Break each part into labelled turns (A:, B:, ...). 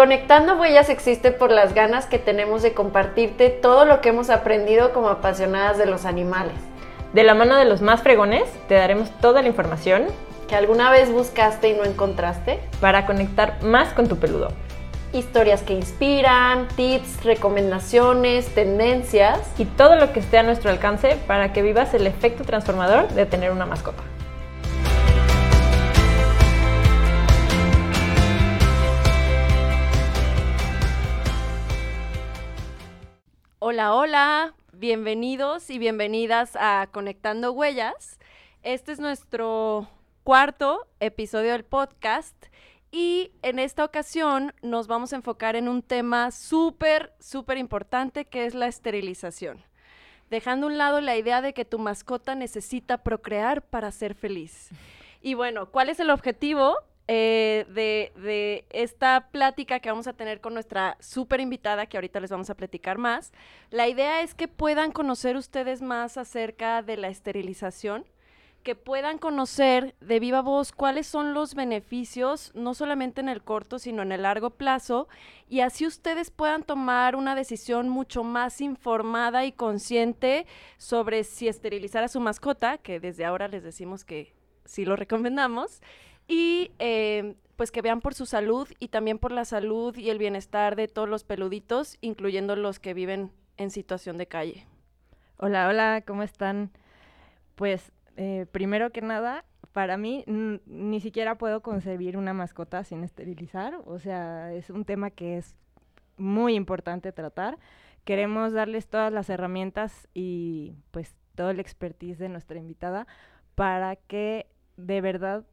A: Conectando Huellas existe por las ganas que tenemos de compartirte todo lo que hemos aprendido como apasionadas de los animales.
B: De la mano de los más fregones, te daremos toda la información
A: que alguna vez buscaste y no encontraste
B: para conectar más con tu peludo.
A: Historias que inspiran, tips, recomendaciones, tendencias
B: y todo lo que esté a nuestro alcance para que vivas el efecto transformador de tener una mascota.
A: Hola, hola, bienvenidos y bienvenidas a Conectando Huellas. Este es nuestro cuarto episodio del podcast y en esta ocasión nos vamos a enfocar en un tema súper, súper importante que es la esterilización. Dejando a un lado la idea de que tu mascota necesita procrear para ser feliz. Y bueno, ¿cuál es el objetivo? Eh, de, esta plática que vamos a tener con nuestra súper invitada, que ahorita les vamos a platicar más. La idea es que puedan conocer ustedes más acerca de la esterilización, que puedan conocer de viva voz cuáles son los beneficios, no solamente en el corto, sino en el largo plazo, y así ustedes puedan tomar una decisión mucho más informada y consciente sobre si esterilizar a su mascota, que desde ahora les decimos que sí lo recomendamos, y eh, pues que vean por su salud y también por la salud y el bienestar de todos los peluditos, incluyendo los que viven en situación de calle.
B: Hola, hola, ¿cómo están? Pues eh, primero que nada, para mí ni siquiera puedo concebir una mascota sin esterilizar, o sea, es un tema que es muy importante tratar. Queremos darles todas las herramientas y pues todo el expertise de nuestra invitada para que de verdad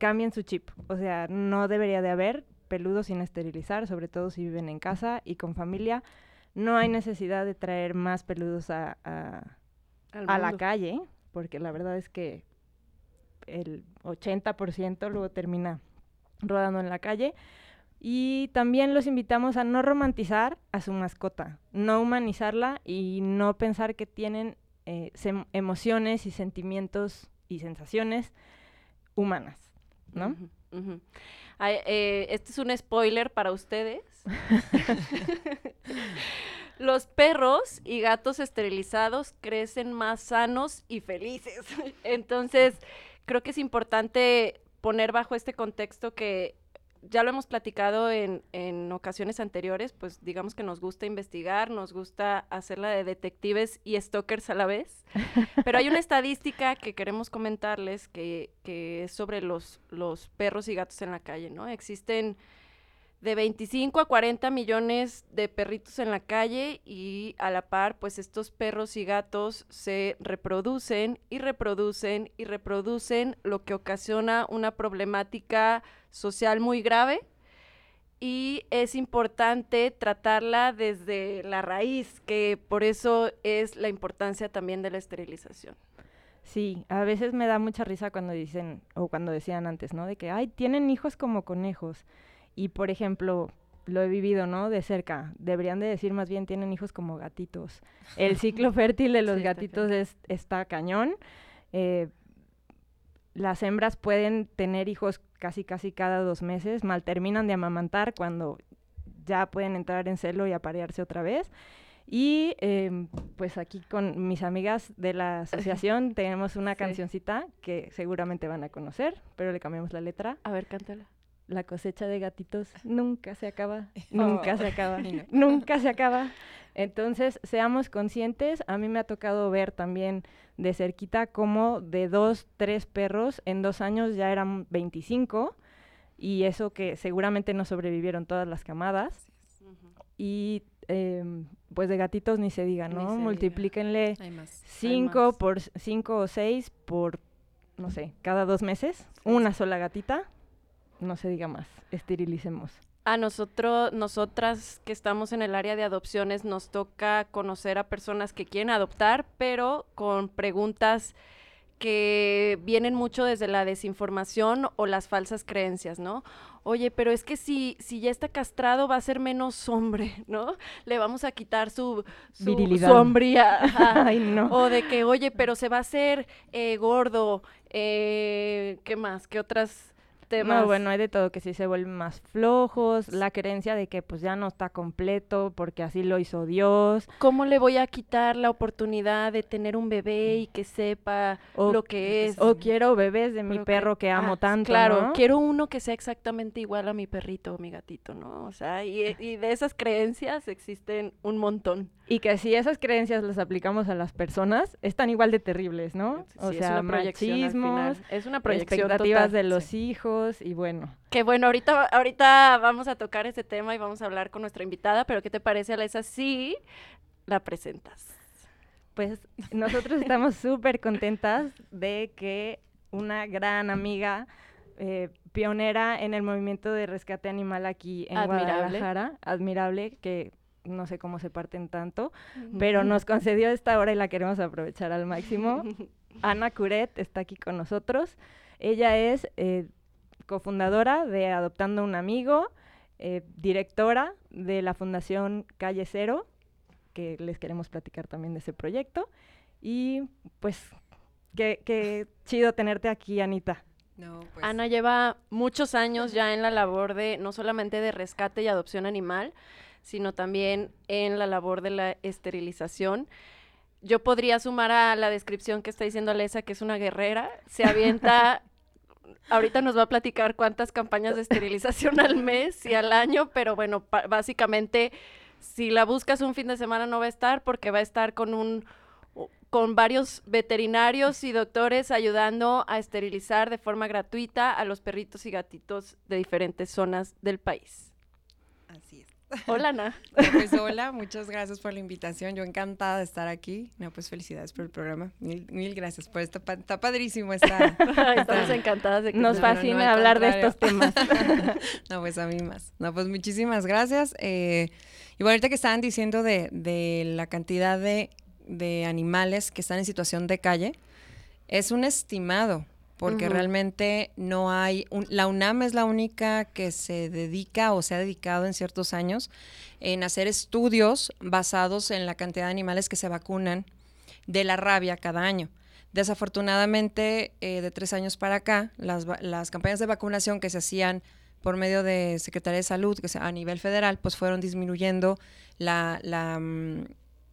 B: cambien su chip. O sea, no debería de haber peludos sin esterilizar, sobre todo si viven en casa y con familia. No hay necesidad de traer más peludos a, a, la calle, porque la verdad es que el 80% luego termina rodando en la calle. Y también los invitamos a no romantizar a su mascota, no humanizarla y no pensar que tienen eh, emociones y sentimientos y sensaciones humanas. ¿No?
A: Eh, este es un spoiler para ustedes. Los perros y gatos esterilizados crecen más sanos y felices. Entonces, creo que es importante poner bajo este contexto que ya lo hemos platicado en, en, ocasiones anteriores, pues digamos que nos gusta investigar, nos gusta hacerla de detectives y stalkers a la vez. Pero hay una estadística que queremos comentarles que, que es sobre los, los perros y gatos en la calle, ¿no? Existen de 25 a 40 millones de perritos en la calle y a la par, pues estos perros y gatos se reproducen y reproducen y reproducen, lo que ocasiona una problemática social muy grave y es importante tratarla desde la raíz, que por eso es la importancia también de la esterilización.
B: Sí, a veces me da mucha risa cuando dicen, o cuando decían antes, ¿no? De que, ay, tienen hijos como conejos. Y por ejemplo, lo he vivido, ¿no? De cerca. Deberían de decir más bien tienen hijos como gatitos. El ciclo fértil de los gatitos es, está cañón. Eh, las hembras pueden tener hijos casi casi cada dos meses, mal terminan de amamantar cuando ya pueden entrar en celo y aparearse otra vez. Y em, pues aquí con mis amigas de la asociación tenemos una cancioncita que seguramente van a conocer, pero le cambiamos la letra.
A: A ver, cántala
B: la cosecha de gatitos. Nunca se acaba, nunca se acaba, nunca se acaba. Entonces, seamos conscientes. A mí me ha tocado ver también de cerquita cómo de dos, tres perros en dos años ya eran 25 y eso que seguramente no sobrevivieron todas las camadas. Y em, pues de gatitos ni se diga, ¿no? Multiplíquenle cinco por cinco o seis por, no sé, cada dos meses, una sola gatita no se diga más, esterilicemos.
A: A nosotros, nosotras que estamos en el área de adopciones, nos toca conocer a personas que quieren adoptar, pero con preguntas que vienen mucho desde la desinformación o las falsas creencias, ¿no? Oye, pero es que si, si ya está castrado va a ser menos hombre, ¿no? Le vamos a quitar su, su, sombría. Ay, no. O de que, oye, pero se va a hacer eh, gordo. Eh, ¿Qué más? ¿Qué otras temas.
B: No, bueno, hay de todo, que sí se vuelven más flojos, la creencia de que pues ya no está completo porque así lo hizo Dios.
A: ¿Cómo le voy a quitar la oportunidad de tener un bebé y que sepa
B: O-
A: lo que es?
B: O quiero bebés de mi
A: Pero
B: perro que amo
A: ah,
B: tanto,
A: Claro,
B: ¿no?
A: quiero uno que sea exactamente igual a mi perrito o mi gatito, ¿no? O sea, y, y de esas creencias existen un montón.
B: Y que si esas creencias las aplicamos a las personas, están igual de terribles, ¿no? o sea,
A: es una proyección al
B: machismos,
A: final. Es una proyección
B: expectativas
A: total.
B: de los hijos y bueno.
A: Que bueno, ahorita, ahorita vamos a tocar ese tema y vamos a hablar con nuestra invitada, pero ¿qué te parece, Alesa, si la presentas?
B: Pues nosotros estamos súper contentas de que una gran amiga eh, pionera en el movimiento de rescate animal aquí en
A: Admirable.
B: Guadalajara, admirable, que no sé cómo se parten tanto, pero nos concedió esta hora y la queremos aprovechar al máximo. Ana Curet está aquí con nosotros. Ella es eh, cofundadora de Adoptando un Amigo, eh, directora de la Fundación Calle Cero, que les queremos platicar también de ese proyecto. Y pues, qué, qué chido tenerte aquí, Anita.
C: No, pues,
A: Ana lleva muchos años ya en la labor de no solamente de rescate y adopción animal, sino también en la labor de la esterilización. Yo podría sumar a la descripción que está diciendo Alesa, que es una guerrera, se avienta, ahorita nos va a platicar cuántas campañas de esterilización al mes y al año, pero bueno, básicamente si la buscas un fin de semana no va a estar porque va a estar con un con varios veterinarios y doctores ayudando a esterilizar de forma gratuita a los perritos y gatitos de diferentes zonas del país.
C: así es.
A: Hola, Ana.
C: No, pues hola, muchas gracias por la invitación. Yo encantada de estar aquí. No, pues felicidades por el programa. Mil, mil gracias por esto. Está padrísimo esta.
A: Estamos encantadas de que
B: Nos
A: estés-
C: No, no,
B: fascina hablar de estos temas.
C: no, pues a mí más. No, pues muchísimas gracias. Eh, y bueno, ahorita que estaban diciendo de, de la cantidad de, de animales que están en situación de calle, es un estimado, porque realmente no hay, un- la UNAM es la única que se dedica o se ha dedicado en ciertos años en hacer estudios basados en la cantidad de animales que se vacunan de la rabia cada año. Desafortunadamente, eh, de tres años para acá, las, las campañas de vacunación que se hacían por medio de Secretaría de Salud, que sea a nivel federal, pues fueron disminuyendo la, la, mm,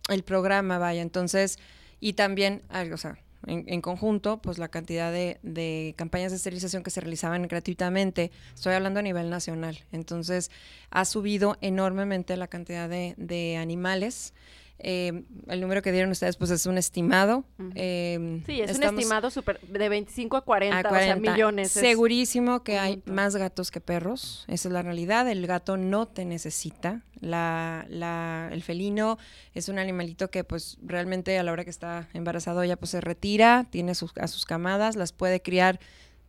C: el programa, vaya. Entonces, y también, o sea, en, conjunto, pues la cantidad de, de campañas de esterilización que se realizaban gratuitamente, estoy hablando a nivel nacional. Entonces, ha subido enormemente la cantidad de, de animales. Eh, el número que dieron ustedes, pues es un estimado. Eh,
A: Sí, es un estimado super, de 25 a 40,
C: a
A: o sea,
C: 40.
A: millones. es-
C: Segurísimo que hay
A: montón.
C: más gatos que perros. Esa es la realidad. El gato no te necesita. La, la- el felino es un animalito que pues realmente a la hora que está embarazado ya pues se retira, tiene sus, a sus camadas, las puede criar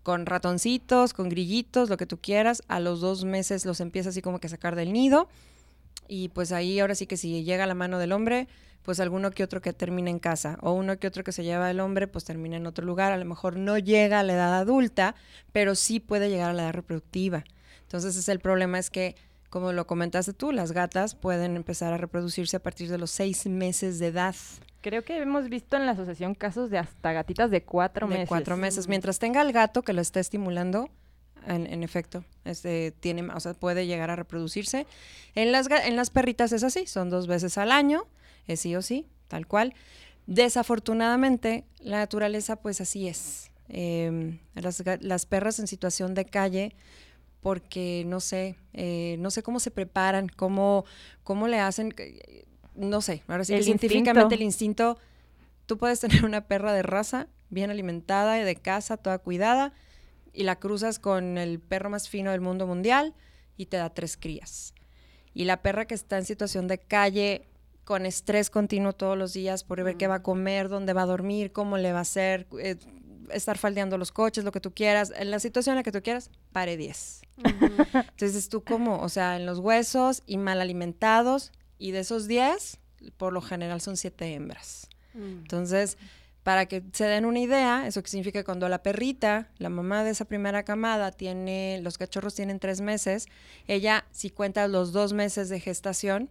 C: con ratoncitos, con grillitos, lo que tú quieras. A los dos meses los empieza así como que a sacar del nido. Y pues ahí ahora sí que si llega a la mano del hombre, pues alguno que otro que termina en casa o uno que otro que se lleva el hombre, pues termina en otro lugar. A lo mejor no llega a la edad adulta, pero sí puede llegar a la edad reproductiva. Entonces es el problema es que, como lo comentaste tú, las gatas pueden empezar a reproducirse a partir de los seis meses de edad.
B: Creo que hemos visto en la asociación casos de hasta gatitas de cuatro
C: de
B: meses.
C: cuatro meses.
A: Mm.
C: Mientras tenga el gato que lo esté estimulando, en, en efecto, este, tiene, o sea, puede llegar a reproducirse. En las, en las perritas es así, son dos veces al año, es sí o sí, tal cual. Desafortunadamente, la naturaleza pues así es. Em, las, las perras en situación de calle, porque no sé, eh, no sé cómo se preparan, cómo, cómo le hacen, no sé, ahora sí que
B: El
C: científicamente
B: instinto.
C: el instinto, tú puedes tener una perra de raza, bien alimentada y de casa, toda cuidada, y la cruzas con el perro más fino del mundo mundial y te da tres crías. Y la perra que está en situación de calle, con estrés continuo todos los días por ver qué va a comer, dónde va a dormir, cómo le va a hacer, eh, estar faldeando los coches, lo que tú quieras, en la situación en la que tú quieras, pare 10. Entonces tú como, o sea, en los huesos y mal alimentados, y de esos 10, por lo general son 7 hembras.
A: Mm.
C: Entonces, para que se den una idea, eso que significa que cuando la perrita, la mamá de esa primera camada, tiene, los cachorros tienen tres meses, ella, si cuenta los dos meses de gestación,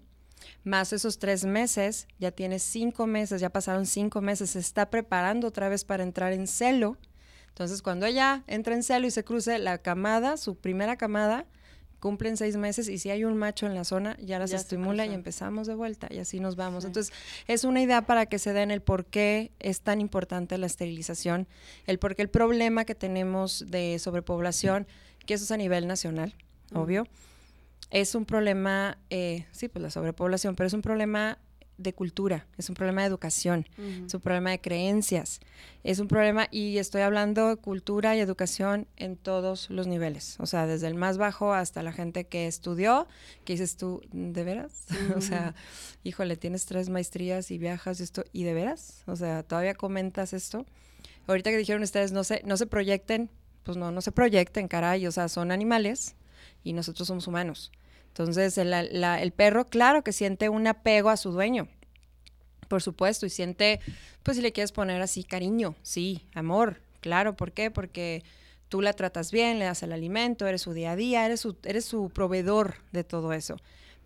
C: más esos tres meses, ya tiene cinco meses, ya pasaron cinco meses, se está preparando otra vez para entrar en celo. Entonces, cuando ella entra en celo y se cruce la camada, su primera camada, cumplen seis meses y si hay un macho en la zona, ya las
A: Ya
C: estimula y empezamos de vuelta y así nos vamos.
A: Sí.
C: Entonces, es una idea para que se den el por qué es tan importante la esterilización, el por qué el problema que tenemos de sobrepoblación, que eso es a nivel nacional, obvio, es un problema, eh, sí, pues la sobrepoblación, pero es un problema de cultura, es un problema de educación, es un problema de creencias, es un problema, y estoy hablando de cultura y educación en todos los niveles, o sea, desde el más bajo hasta la gente que estudió, que dices tú, ¿de veras? o sea, híjole, tienes tres maestrías y viajas y esto, ¿y de veras? O sea, todavía comentas esto. Ahorita que dijeron ustedes, no se, no se proyecten, pues no, no se proyecten, caray, o sea, son animales y nosotros somos humanos. Entonces, el, perro, claro que siente un apego a su dueño, por supuesto, y siente, pues si le quieres poner así cariño, sí, amor, claro, ¿por qué? Porque tú la tratas bien, le das el alimento, eres su día a día, eres su, eres su proveedor de todo eso.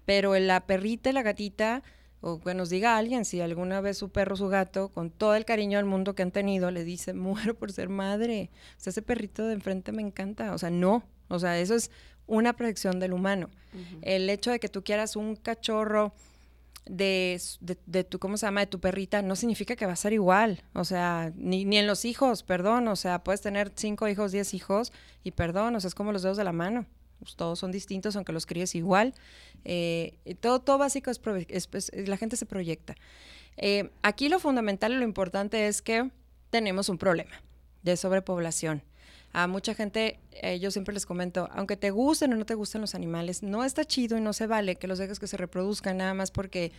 C: Pero la perrita y la gatita, o que nos diga alguien, si alguna vez su perro su gato, con todo el cariño del mundo que han tenido, le dice, muero por ser madre. O sea, ese perrito de enfrente me encanta. O sea, no. O sea, eso es una proyección del humano. El hecho de que tú quieras un cachorro de, de, de tu, ¿cómo se llama? De tu perrita, no significa que va a ser igual. O sea, ni, ni en los hijos, perdón. O sea, puedes tener cinco hijos, diez hijos, y perdón, o sea, es como los dedos de la mano. Pues, todos son distintos, aunque los críes igual. Eh, todo, todo básico es- es- la gente se proyecta. Eh, aquí lo fundamental y lo importante es que tenemos un problema de sobrepoblación. A mucha gente, eh, yo siempre les comento, aunque te gusten o no te gusten los animales, no está chido y no se vale que los dejes que se reproduzcan nada más porque,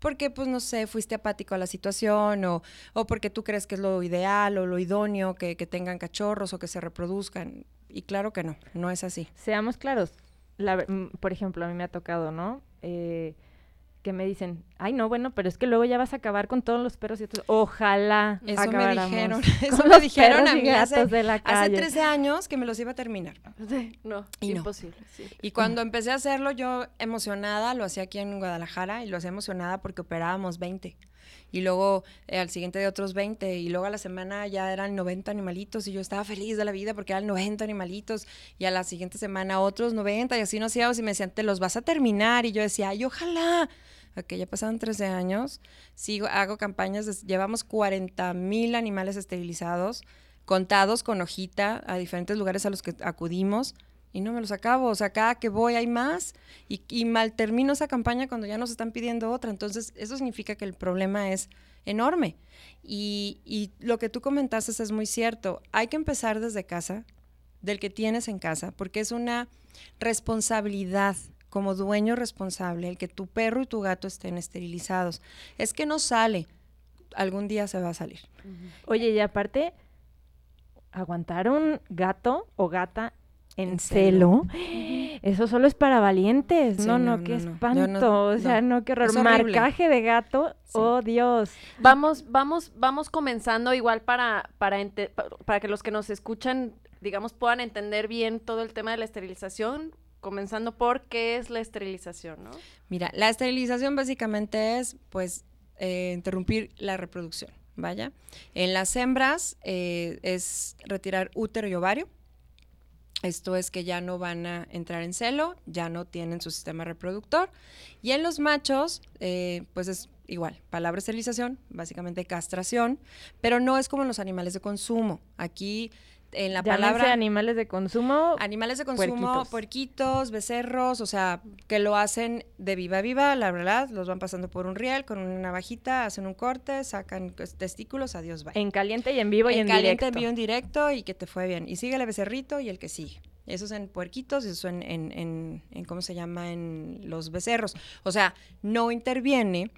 C: porque pues no sé, fuiste apático a la situación o, o porque tú crees que es lo ideal o lo idóneo que, que tengan cachorros o que se reproduzcan. Y claro que no, no es así.
B: Seamos claros. La mm, por ejemplo, a mí me ha tocado, ¿no? Eh, que me dicen, ay, no, bueno, pero es que luego ya vas a acabar con todos los perros y otros. Ojalá
C: Eso me
B: acabáramos
C: dijeron,
B: con
C: eso me dijeron a mí hace,
B: gatos de la
C: hace
B: calle.
C: 13 años que me los iba a terminar.
A: Sí, no,
C: Y no.
A: imposible, sí.
C: Y cuando empecé a hacerlo, yo emocionada, lo hacía aquí en Guadalajara y lo hacía emocionada porque operábamos 20. Y luego eh, al siguiente de otros 20. Y luego a la semana ya eran 90 animalitos y yo estaba feliz de la vida porque eran 90 animalitos. Y a la siguiente semana otros 90 y así nos íbamos y me decían, te los vas a terminar. Y yo decía, ay, ojalá. Ok, ya pasaron 13 años. Sigo, hago campañas, llevamos 40 mil animales esterilizados, contados con hojita a diferentes lugares a los que acudimos y no me los acabo. O sea, cada que voy hay más y, y mal termino esa campaña cuando ya nos están pidiendo otra. Entonces, eso significa que el problema es enorme. Y, y lo que tú comentaste es muy cierto. Hay que empezar desde casa, del que tienes en casa, porque es una responsabilidad como dueño responsable el que tu perro y tu gato estén esterilizados. Es que no sale, algún día se va a salir.
B: Oye, y aparte, aguantar un gato o gata en, celo, eso solo es para valientes.
C: Sí,
B: no, no,
C: no,
B: qué
C: no,
B: espanto.
C: no-
B: o sea,
C: no.
B: no, qué horror. Marcaje de gato,
C: Sí.
B: oh Dios.
A: Vamos, vamos, vamos comenzando igual para, para, ente- para que los que nos escuchan, digamos, puedan entender bien todo el tema de la esterilización, comenzando por qué es la esterilización, ¿no?
C: Mira, la esterilización básicamente es, pues, eh, interrumpir la reproducción, vaya. En las hembras eh, es retirar útero y ovario. Esto es que ya no van a entrar en celo, ya no tienen su sistema reproductor. Y en los machos, eh, pues es igual, palabra esterilización, básicamente castración, pero no es como en los animales de consumo. Aquí, en la
B: Llámense
C: palabra...
B: animales de consumo.
C: Animales de consumo,
B: Puerquitos.
C: puerquitos, becerros, o sea, que lo hacen de viva a viva, la verdad, los van pasando por un riel con una navajita, hacen un corte, sacan pues, testículos, adiós, bye.
B: En caliente y en vivo y en
C: caliente,
B: directo.
C: en vivo, en directo y que te fue bien. Y sigue el becerrito y el que sigue. Eso es en puerquitos y eso en, en, en, en, ¿cómo se llama? En los becerros. O sea, no interviene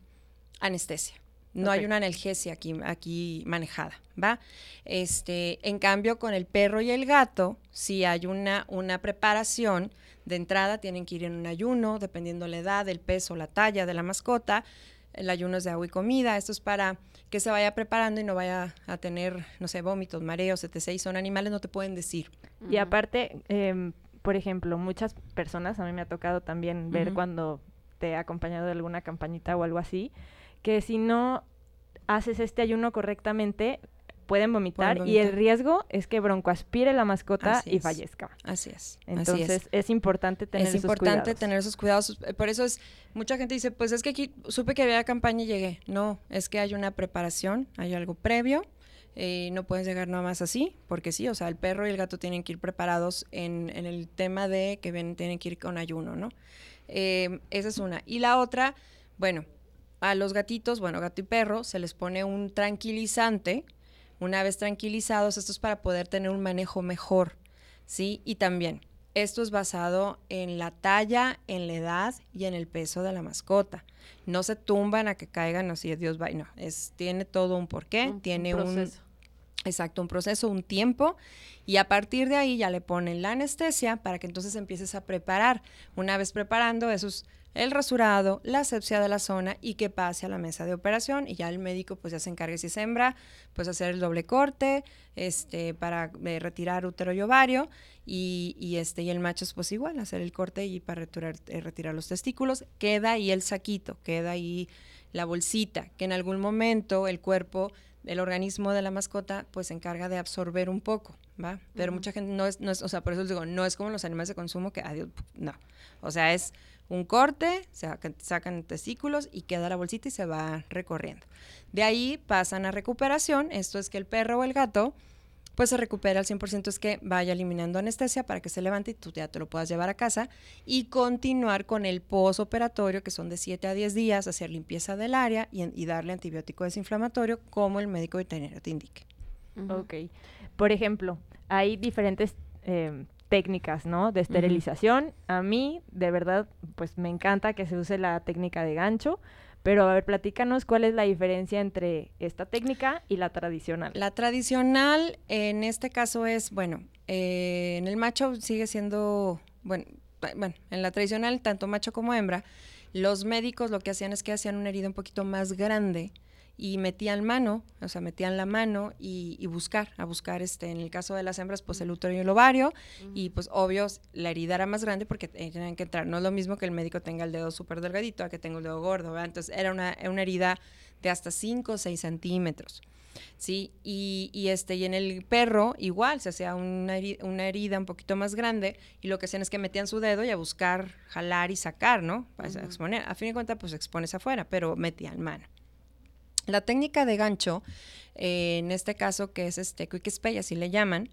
C: anestesia. No hay una analgesia aquí, aquí manejada, ¿va? Este, en cambio, con el perro y el gato, si hay una, una preparación de entrada, tienen que ir en un ayuno, dependiendo la edad, el peso, la talla de la mascota. El ayuno es de agua y comida. Esto es para que se vaya preparando y no vaya a tener, no sé, vómitos, mareos, etc. Y son animales, no te pueden decir.
B: Y aparte, em, por ejemplo, muchas personas, a mí me ha tocado también ver cuando te he acompañado de alguna campañita o algo así, que si no haces este ayuno correctamente, pueden vomitar, y el riesgo es que broncoaspire la mascota
C: Así
B: y
C: es.
B: fallezca.
C: Así es. así
B: Entonces
C: es.
B: es. importante tener
C: es
B: esos
C: importante
B: cuidados.
C: tener esos cuidados. Por eso es, mucha gente dice, pues es que aquí supe que había campaña y llegué. No, es que hay una preparación, hay algo previo. eh, no puedes llegar nada más así, porque sí, o sea, el perro y el gato tienen que ir preparados en, en el tema de que ven, tienen que ir con ayuno, ¿no? Eh, esa es una. Y la otra, bueno, a los gatitos, bueno, gato y perro, se les pone un tranquilizante. Una vez tranquilizados, esto es para poder tener un manejo mejor, ¿sí? Y también, esto es basado en la talla, en la edad y en el peso de la mascota. No se tumban a que caigan así, Dios va, no, es, tiene todo un porqué,
A: Un- un
C: tiene un,
A: proceso.
C: Exacto, un proceso, un tiempo, y a partir de ahí ya le ponen la anestesia para que entonces empieces a preparar. Una vez preparando, eso es el rasurado, la asepsia de la zona y que pase a la mesa de operación y ya el médico pues ya se encargue si es hembra, pues hacer el doble corte, este, para eh, retirar útero y ovario y, y, este, y el macho es pues igual, hacer el corte y para retirar, eh, retirar los testículos, queda ahí el saquito, queda ahí la bolsita, que en algún momento el cuerpo el organismo de la mascota pues se encarga de absorber un poco, ¿va? Pero
A: Ujú.
C: mucha gente no es, no es, o sea, por eso les digo, no es como los animales de consumo que, adiós, no. O sea, es un corte, se sacan, sacan testículos y queda la bolsita y se va recorriendo. De ahí pasan a recuperación, esto es que el perro o el gato pues se recupera al 100%, es que vaya eliminando anestesia para que se levante y tú ya te lo puedas llevar a casa y continuar con el posoperatorio, que son de 7 a 10 días, hacer limpieza del área y, y darle antibiótico desinflamatorio como el médico veterinario te indique.
B: Ok. Por ejemplo, hay diferentes eh, técnicas, ¿no? De esterilización. A mí, de verdad, pues me encanta que se use la técnica de gancho. Pero a ver, platícanos cuál es la diferencia entre esta técnica y la tradicional.
C: La tradicional en este caso es, bueno, eh, en el macho sigue siendo, bueno, bueno, en la tradicional, tanto macho como hembra, los médicos lo que hacían es que hacían una herida un poquito más grande y metían mano, o sea, metían la mano y, y buscar, a buscar, este, en el caso de las hembras, pues el útero y el ovario, y pues obvio, la herida era más grande porque te- tenían que entrar. No es lo mismo que el médico tenga el dedo súper delgadito a que tenga el dedo gordo, ¿verdad? Entonces era una, era una herida de hasta 5 o 6 centímetros. Sí, y, y este, y en el perro igual se hacía una, heri- una herida un poquito más grande y lo que hacían es que metían su dedo y a buscar jalar y sacar, ¿no? Para exponer. A fin de cuentas, pues expones afuera, pero metían mano. La técnica de gancho, eh, en este caso que es este quick spay, así le llaman,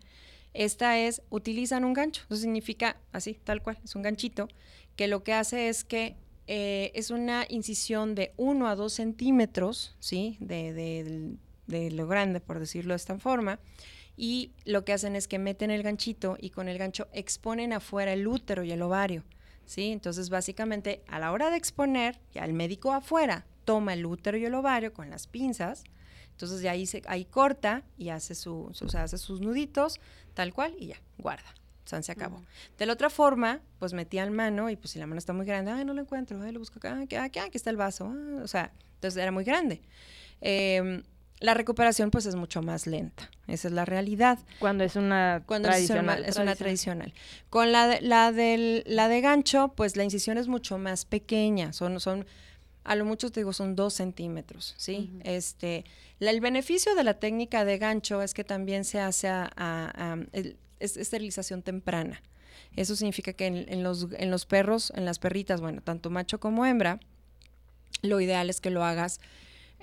C: esta es, utilizan un gancho, eso significa así, tal cual, es un ganchito, que lo que hace es que eh, es una incisión de 1 a 2 centímetros, ¿sí? De, de- de lo grande, por decirlo de esta forma, y lo que hacen es que meten el ganchito y con el gancho exponen afuera el útero y el ovario, ¿sí? Entonces, básicamente, a la hora de exponer, ya el médico afuera toma el útero y el ovario con las pinzas, entonces de ahí, se, ahí corta y hace, su, o sea, hace sus nuditos, tal cual, y ya, guarda. San se acabó. De la otra forma, pues metían mano y pues si la mano está muy grande, ay, no lo encuentro, ay, lo busco acá, aquí, aquí, aquí está el vaso, ah, o sea, entonces era muy grande. Em, la recuperación pues es mucho más lenta, esa es la realidad.
B: Cuando es una
C: Cuando es
B: tradicional.
C: una- es una tradicional. Con la de, la, del, la de gancho, pues la incisión es mucho más pequeña, son, son a lo mucho te digo son dos centímetros, ¿sí? Este, la- el beneficio de la técnica de gancho es que también se hace a, a- a- el- es esterilización temprana. Eso significa que en, en los, en los perros, en las perritas, bueno, tanto macho como hembra, lo ideal es que lo hagas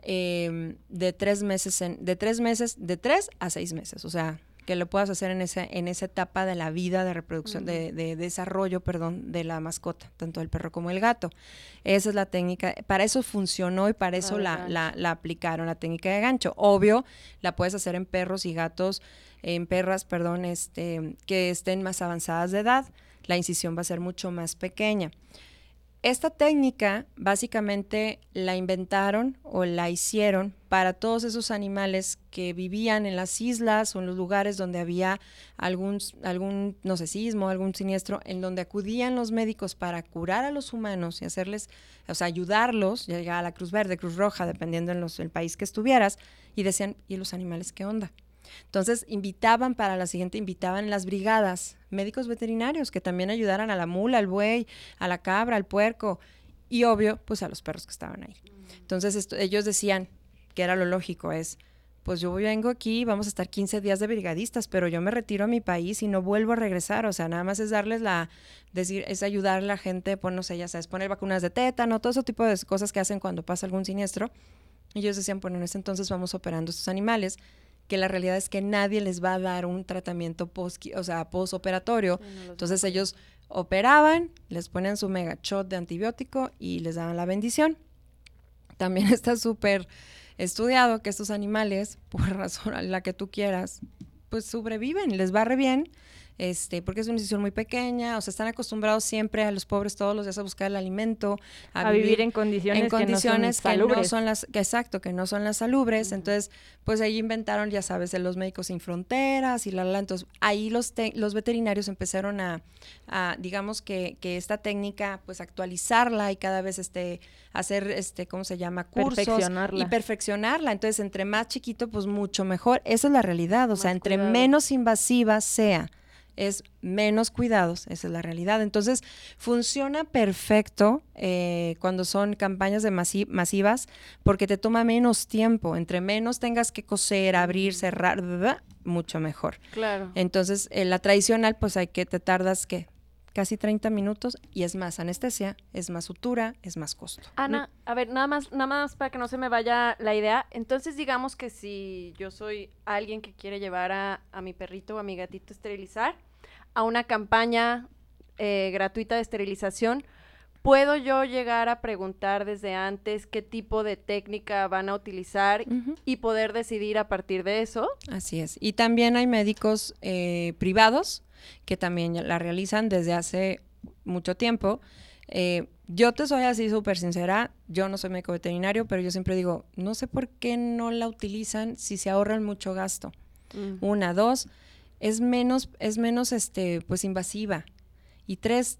C: eh, de tres meses, en, de tres meses, de tres a seis meses, o sea, que lo puedas hacer en esa, en esa etapa de la vida de reproducción, de, de desarrollo, perdón, de la mascota, tanto el perro como el gato. Esa es la técnica, para eso funcionó y para eso la, la, la aplicaron, la técnica de gancho. Obvio, la puedes hacer en perros y gatos, en perras, perdón, este, que estén más avanzadas de edad, la incisión va a ser mucho más pequeña. Esta técnica básicamente la inventaron o la hicieron para todos esos animales que vivían en las islas o en los lugares donde había algún, algún no sé, sismo, algún siniestro, en donde acudían los médicos para curar a los humanos y hacerles, o sea, ayudarlos, ya llegaba la Cruz Verde, Cruz Roja, dependiendo en los, el país que estuvieras, y decían, ¿y los animales qué onda? Entonces invitaban para la siguiente, invitaban las brigadas médicos veterinarios que también ayudaran a la mula, al buey, a la cabra, al puerco y obvio, pues a los perros que estaban ahí. Entonces ellos decían que era lo lógico, es, pues yo vengo aquí, vamos a estar 15 días de brigadistas, pero yo me retiro a mi país y no vuelvo a regresar, o sea, nada más es darles la, decir, es ayudar a la gente, pues no sé, ya sabes, poner vacunas de tétano, todo ese tipo de cosas que hacen cuando pasa algún siniestro. Ellos decían, bueno, en ese entonces vamos operando estos animales, que la realidad es que nadie les va a dar un tratamiento post, o sea, postoperatorio. entonces ellos operaban, les ponían su mega shot de antibiótico y les daban la bendición. También está súper estudiado que estos animales, por razón a la que tú quieras, pues sobreviven, les va re bien este, porque es una decisión muy pequeña, o sea, están acostumbrados siempre a los pobres todos los días a buscar el alimento,
B: a, vivir, en condiciones,
C: en condiciones que, no son, las, que, exacto, que no son las salubres, entonces, pues ahí inventaron, ya sabes, los médicos sin fronteras y la, la, entonces ahí los, los veterinarios empezaron a, a digamos que, que, esta técnica, pues actualizarla y cada vez este, hacer, este, ¿cómo se llama? Cursos y perfeccionarla, entonces entre más chiquito, pues mucho mejor, esa es la realidad, o sea, entre menos invasiva sea, es menos cuidados, esa es la realidad. Entonces, funciona perfecto eh, cuando son campañas de masivas porque te toma menos tiempo. Entre menos tengas que coser, abrir, cerrar, mucho mejor.
A: Claro.
C: Entonces, en la tradicional, pues hay que, te tardas, ¿qué? Casi 30 minutos y es más anestesia, es más sutura, es más costo.
A: Ana, a ver, nada más, nada más para que no se me vaya la idea. Entonces, digamos que si yo soy alguien que quiere llevar a, a mi perrito o a mi gatito a esterilizar, a una campaña eh, gratuita de esterilización, ¿puedo yo llegar a preguntar desde antes qué tipo de técnica van a utilizar y poder decidir a partir de eso?
C: Así es. Y también hay médicos eh, privados que también la realizan desde hace mucho tiempo. Eh, yo te soy así súper sincera, yo no soy médico veterinario, pero yo siempre digo, no sé por qué no la utilizan si se ahorran mucho gasto. Mm. Una, dos, es menos, es menos este, pues invasiva. Y tres,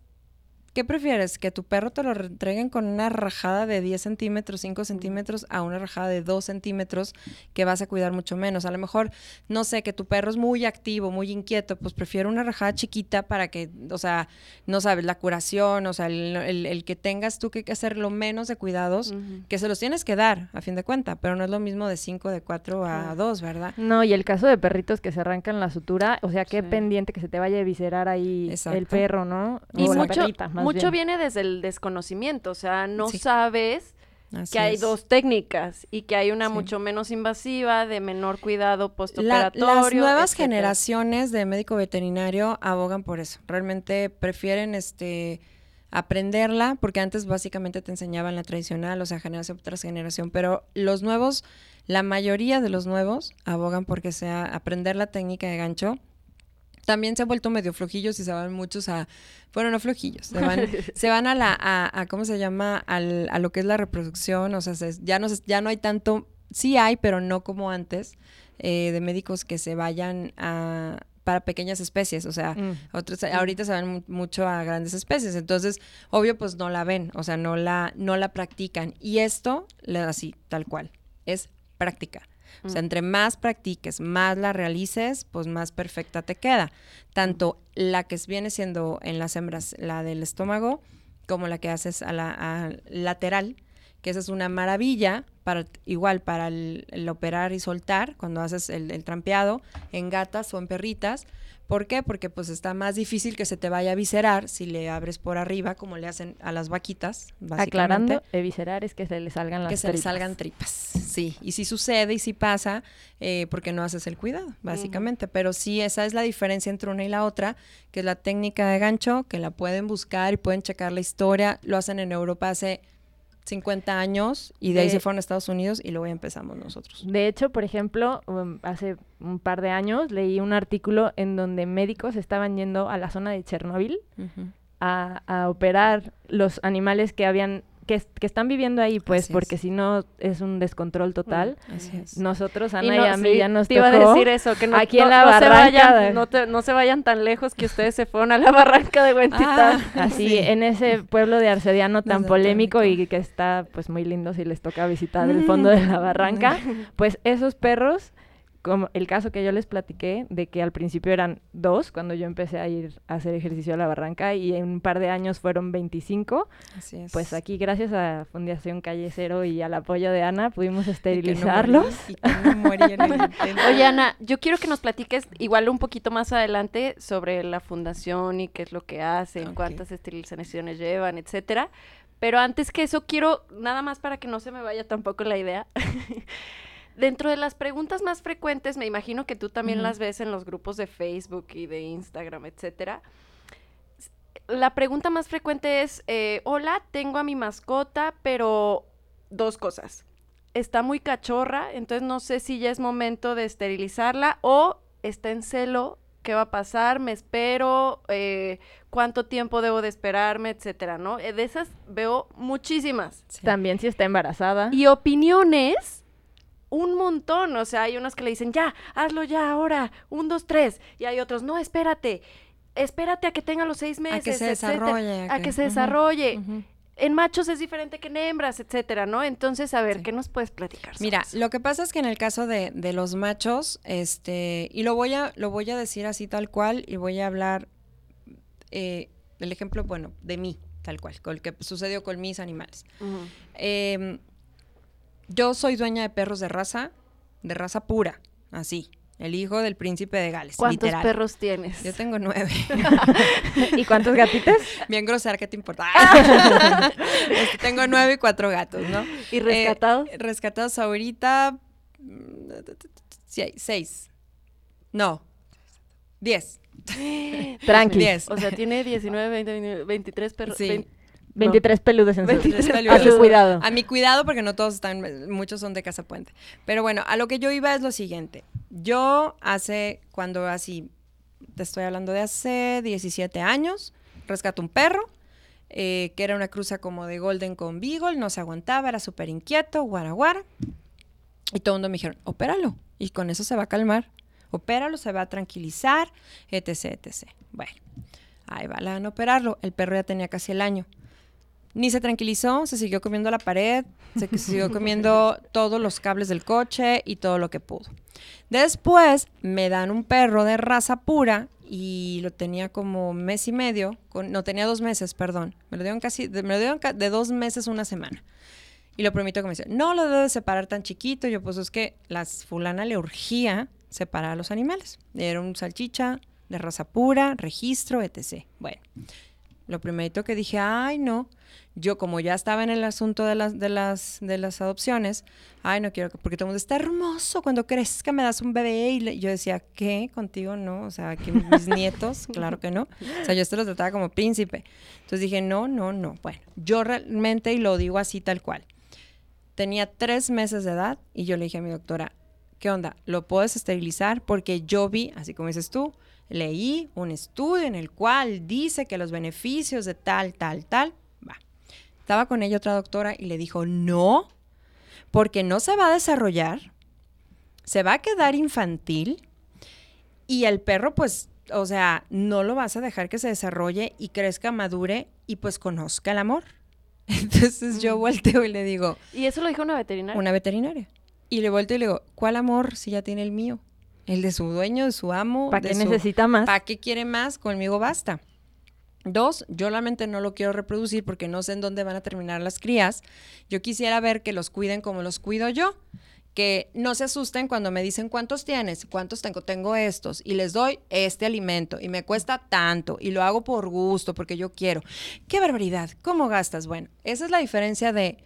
C: ¿Qué prefieres? ¿Que tu perro te lo entreguen con una rajada de 10 centímetros, 5 centímetros, a una rajada de 2 centímetros que vas a cuidar mucho menos? A lo mejor, no sé, que tu perro es muy activo, muy inquieto, pues prefiero una rajada chiquita para que, o sea, no sabes, la curación, o sea, el, que tengas tú que hacer lo menos de cuidados, que se los tienes que dar, a fin de cuenta, pero no es lo mismo de 5, de 4 a 2, ¿verdad?
B: No, y el caso de perritos que se arrancan la sutura, o sea, qué pendiente que se te vaya a viscerar ahí el perro, ¿no?
A: Y mucho, mucho viene desde el desconocimiento, o sea, no sabes que hay dos técnicas y que hay una mucho menos invasiva, de menor cuidado postoperatorio.
C: las nuevas generaciones de médico veterinario abogan por eso. Realmente prefieren este aprenderla, porque antes básicamente te enseñaban la tradicional, o sea, generación tras generación, pero los nuevos, la mayoría de los nuevos abogan porque sea aprender la técnica de gancho también se han vuelto medio flojillos y se van muchos a, bueno, no flojillos, se van, se van a la, a, ¿cómo se llama? Al, a lo que es la reproducción, o sea, ya, no, ya no hay tanto, sí hay, pero no como antes, eh, de médicos que se vayan a, para pequeñas especies, o sea, mm. otros, ahorita se van mucho a grandes especies, entonces, obvio, pues no la ven, o sea, no la, no la practican. Y esto, así, tal cual, es práctica. O sea, mm. entre más practiques, más la realices, pues más perfecta te queda. Tanto la que viene siendo en las hembras, la del estómago, como la que haces a la lateral, que esa es una maravilla, para, igual para el, operar y soltar, cuando haces el, el, trampeado en gatas o en perritas, ¿Por qué? Porque pues está más difícil que se te vaya a viscerar si le abres por arriba, como le hacen a las vaquitas,
B: básicamente. Aclarando, viscerar es que se le salgan las
C: tripas. Que se le salgan tripas, sí. Y si sucede y si pasa, eh, porque no haces el cuidado, básicamente. Pero sí, esa es la diferencia entre una y la otra, que es la técnica de gancho, que la pueden buscar y pueden checar la historia. Lo hacen en Europa hace 50 años y de, ahí se fueron a Estados Unidos y luego ya empezamos nosotros.
B: De hecho, por ejemplo, um, hace un par de años leí un artículo en donde médicos estaban yendo a la zona de Chernóbil a, a, operar los animales que habían que, están viviendo ahí, pues, porque si no es un descontrol total. Nosotros, Ana y, a mí ya nos te
A: iba a decir eso, que no, aquí en la barranca. no, se vayan tan lejos que ustedes se fueron a la barranca de Huentita.
B: Ah, así, en ese pueblo de Arcediano tan polémico y que está, pues, muy lindo si les toca visitar el fondo de la barranca. pues, esos perros como el caso que yo les platiqué, de que al principio eran dos cuando yo empecé a ir a hacer ejercicio a la barranca y en un par de años fueron 25,
C: Así es.
B: pues aquí gracias a Fundación Calle Cero y al apoyo de Ana pudimos
C: Y que no
B: esterilizarlos.
C: morí, y que no morí en el intento.
A: Oye, Ana, yo quiero que nos platiques igual un poquito más adelante sobre la fundación y qué es lo que hacen,
C: Ok.
A: cuántas esterilizaciones llevan, etcétera. Pero antes que eso, quiero, nada más para que no se me vaya tampoco la idea. Dentro de las preguntas más frecuentes, me imagino que tú también las ves en los grupos de Facebook y de Instagram, etcétera. La pregunta más frecuente es, eh, hola, tengo a mi mascota, pero dos cosas. Está muy cachorra, entonces no sé si ya es momento de esterilizarla o está en celo, ¿qué va a pasar? ¿Me espero? Eh, ¿Cuánto tiempo debo de esperarme? Etcétera, ¿no? Eh, De esas veo muchísimas.
C: Sí.
B: También si está embarazada.
A: Y opiniones, un montón. O sea, hay unos que le dicen, ya, hazlo ya ahora, un, dos, tres. Y hay otros, no, espérate, espérate a que tenga los seis meses.
C: a que se
A: etcétera,
C: desarrolle.
A: A que se desarrolle. En machos es diferente que en hembras, etcétera, ¿no? Entonces, a ver,
C: Sí.
A: ¿qué nos puedes platicar? sobre
C: Mira,
A: eso?
C: lo que pasa es que en el caso de, de los machos, este, y lo voy a, lo voy a decir así tal cual, y voy a hablar eh, el ejemplo, bueno, de mí, tal cual, con el que sucedió con mis animales. Yo soy dueña de perros de raza, de raza pura, así, el hijo del príncipe de Gales,
A: ¿Cuántos
C: literal.
A: perros tienes?
C: Yo tengo nueve.
B: ¿Y cuántos gatitos?
C: Bien grosera, ¿qué te importa? Este, tengo nueve y cuatro gatos, ¿no?
A: ¿Y rescatados?
C: Eh, rescatados ahorita. mm, seis. No. Diez.
B: Tranqui.
C: Diez.
A: O sea, tiene 19, 20, 20, 23 perros.
C: Sí.
B: 23 peludos en su,
A: 23
B: a
C: peludos.
B: su cuidado.
C: A mi cuidado, porque no todos están, muchos son de Casa Puente. Pero bueno, a lo que yo iba es lo siguiente. Yo hace, cuando así, te estoy hablando de hace 17 años, rescato un perro, eh, que era una cruza como de Golden con Beagle, no se aguantaba, era súper inquieto, guara guara. Y todo el mundo me dijeron, opéralo, y con eso se va a calmar. Opéralo, se va a tranquilizar, etc, etc. Bueno, ahí va, la van a operarlo. El perro ya tenía casi el año. Ni se tranquilizó, se siguió comiendo la pared, se siguió comiendo todos los cables del coche y todo lo que pudo. Después me dan un perro de raza pura y lo tenía como mes y medio, con- no tenía dos meses, perdón. Me lo dieron casi, de- me lo dieron de dos meses una semana. Y lo permito que me dice, no lo debo de separar tan chiquito. Yo, pues es que las fulana le urgía separar a los animales. Era un salchicha de raza pura, registro, etc. Bueno, lo primerito que dije, ay, no. Yo, como ya estaba en el asunto de las, de las, de las adopciones, ay, no quiero que, porque todo el mundo está hermoso, cuando crezca me das un bebé. Y le- yo decía, ¿qué? Contigo no. O sea, que mis nietos, claro que no. O sea, yo esto lo trataba como príncipe. Entonces dije, no, no, no. Bueno, yo realmente, y lo digo así tal cual, tenía tres meses de edad y yo le dije a mi doctora, ¿qué onda? ¿Lo puedes esterilizar? Porque yo vi, así como dices tú, leí un estudio en el cual dice que los beneficios de tal, tal, tal, va. Estaba con ella otra doctora y le dijo, no, porque no se va a desarrollar, se va a quedar infantil y el perro pues, o sea, no lo vas a dejar que se desarrolle y crezca, madure y pues conozca el amor. Entonces yo
A: Mm.
C: volteo y le digo,
A: ¿Y eso lo dijo una veterinaria?
C: una veterinaria. Y le volteo y le digo, ¿cuál amor si ya tiene el mío? El de su dueño, de su amo.
B: ¿Para qué
C: su-
B: necesita más?
C: ¿Para qué quiere más? Conmigo basta. Dos, yo realmente no lo quiero reproducir porque no sé en dónde van a terminar las crías. Yo quisiera ver que los cuiden como los cuido yo. Que no se asusten cuando me dicen cuántos tienes, cuántos tengo, tengo estos y les doy este alimento y me cuesta tanto y lo hago por gusto porque yo quiero. ¡Qué barbaridad! ¿Cómo gastas? Bueno, esa es la diferencia de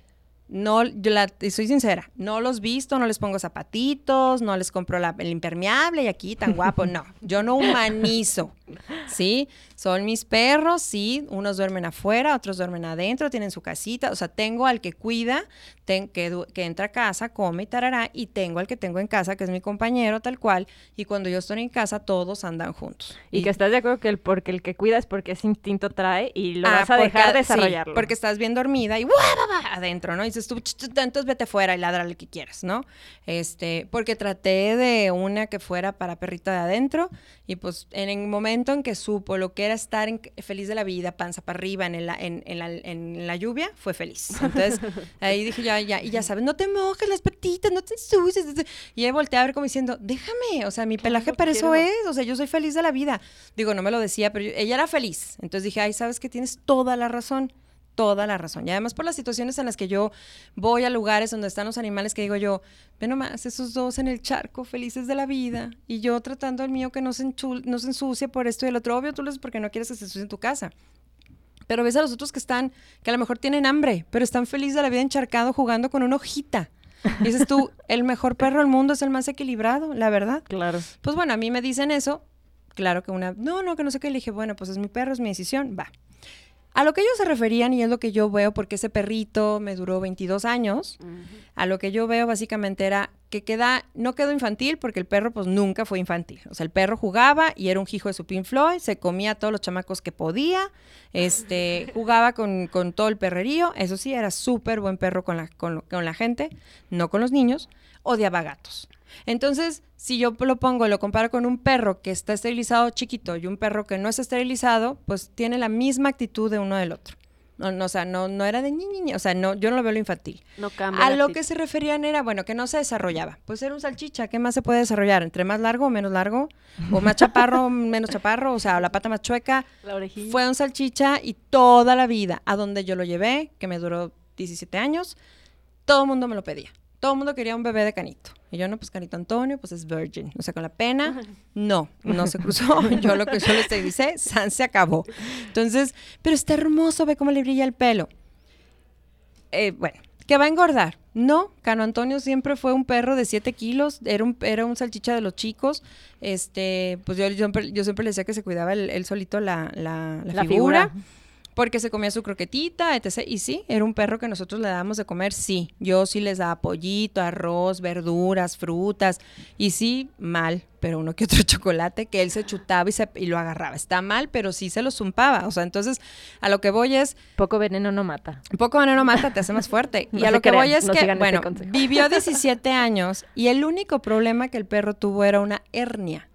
C: no, yo la, soy sincera, no los visto, no les pongo zapatitos, no les compro la- el impermeable y aquí tan guapo, no, yo no humanizo, ¿sí? Son mis perros, sí, unos duermen afuera, otros duermen adentro, tienen su casita, o sea, tengo al que cuida, ten- que, que entra a casa, come y tarará, y tengo al que tengo en casa, que es mi compañero, tal cual, y cuando yo estoy en casa, todos andan juntos.
B: Y que estás de acuerdo que el porque el que cuida es porque ese instinto trae y lo
C: Ah,
B: vas a
C: porque-
B: dejar
C: sí,
B: desarrollarlo.
C: porque estás bien dormida y adentro, ¿no? Y dices tú, "Ch, ch, entonces vete fuera y ladra lo que quieras, ¿no? Este, porque traté de una que fuera para perrito de adentro y pues en el momento momento en que supo lo que era estar en- feliz de la vida, panza para arriba en, el- en- en la, en la lluvia, fue feliz. Entonces, ahí dije, ya, ya, y ya sabes, no te mojes las patitas, no te ensucies. Y ahí volteé a ver como diciendo, déjame, o sea, mi pelaje para eso es, o sea, yo soy feliz de la vida. Digo, no me lo decía, pero yo- ella era feliz. Entonces dije, ay, sabes que tienes toda la razón. Toda la razón. Y además por las situaciones en las que yo voy a lugares donde están los animales que digo yo, ve nomás, esos dos en el charco, felices de la vida, y yo tratando al mío que no se, no se ensucie por esto y el otro. Obvio, tú lo haces porque no quieres que se ensucie en tu casa. Pero ves a los otros que están, que a lo mejor tienen hambre, pero están felices de la vida encharcado jugando con una hojita. Y dices tú, el mejor perro del mundo es el más equilibrado, la verdad.
B: Claro.
C: Pues bueno, a mí me dicen eso. Claro que una, no, no, que no sé qué. Le dije, bueno, pues es mi perro, es mi decisión, va. A lo que ellos se referían, y es lo que yo veo, porque ese perrito me duró 22 años, a lo que yo veo básicamente era que queda, no quedó infantil, porque el perro pues nunca fue infantil. O sea, el perro jugaba y era un hijo de su Pink Floyd, se comía a todos los chamacos que podía, este, jugaba con, con todo el perrerío, eso sí, era súper buen perro con la, con, con la gente, no con los niños, odiaba gatos. Entonces, si yo lo pongo, lo comparo con un perro que está esterilizado chiquito y un perro que no está esterilizado, pues tiene la misma actitud de uno del otro. No, no, o sea, no, no era de ni, ni, ni, o sea, no, yo no lo veo lo infantil.
A: No cambia.
C: A lo que se referían era, bueno, que no se desarrollaba. Pues era un salchicha, ¿qué más se puede desarrollar? ¿Entre más largo o menos largo? ¿O más chaparro o menos chaparro? O sea, la pata más chueca.
A: La orejilla.
C: Fue un salchicha y toda la vida, a donde yo lo llevé, que me duró 17 años, todo el mundo me lo pedía. Todo el mundo quería un bebé de canito. Y yo, no, pues canito Antonio, pues es virgin. O sea, con la pena, no, no se cruzó. Yo lo que yo le esterilicé, san se acabó. Entonces, pero está hermoso, ve cómo le brilla el pelo. Eh, bueno, que va a engordar. No, Cano Antonio siempre fue un perro de 7 kilos, era un, era un salchicha de los chicos. Este, pues yo, yo, siempre, yo siempre le decía que se cuidaba él, él solito la, la, la
B: La
C: figura,
B: figura.
C: Porque se comía su croquetita, etc. Y sí, era un perro que nosotros le dábamos de comer, sí. Yo sí les daba pollito, arroz, verduras, frutas. Y sí, mal, pero uno que otro chocolate que él se chutaba y, se, y lo agarraba. Está mal, pero sí se lo zumpaba. O sea, entonces a lo que voy es,
B: Poco veneno no mata.
C: poco veneno mata, te hace más fuerte. y a lo que
B: crean,
C: voy es
B: no
C: que, bueno, vivió 17 años y el único problema que el perro tuvo era una hernia.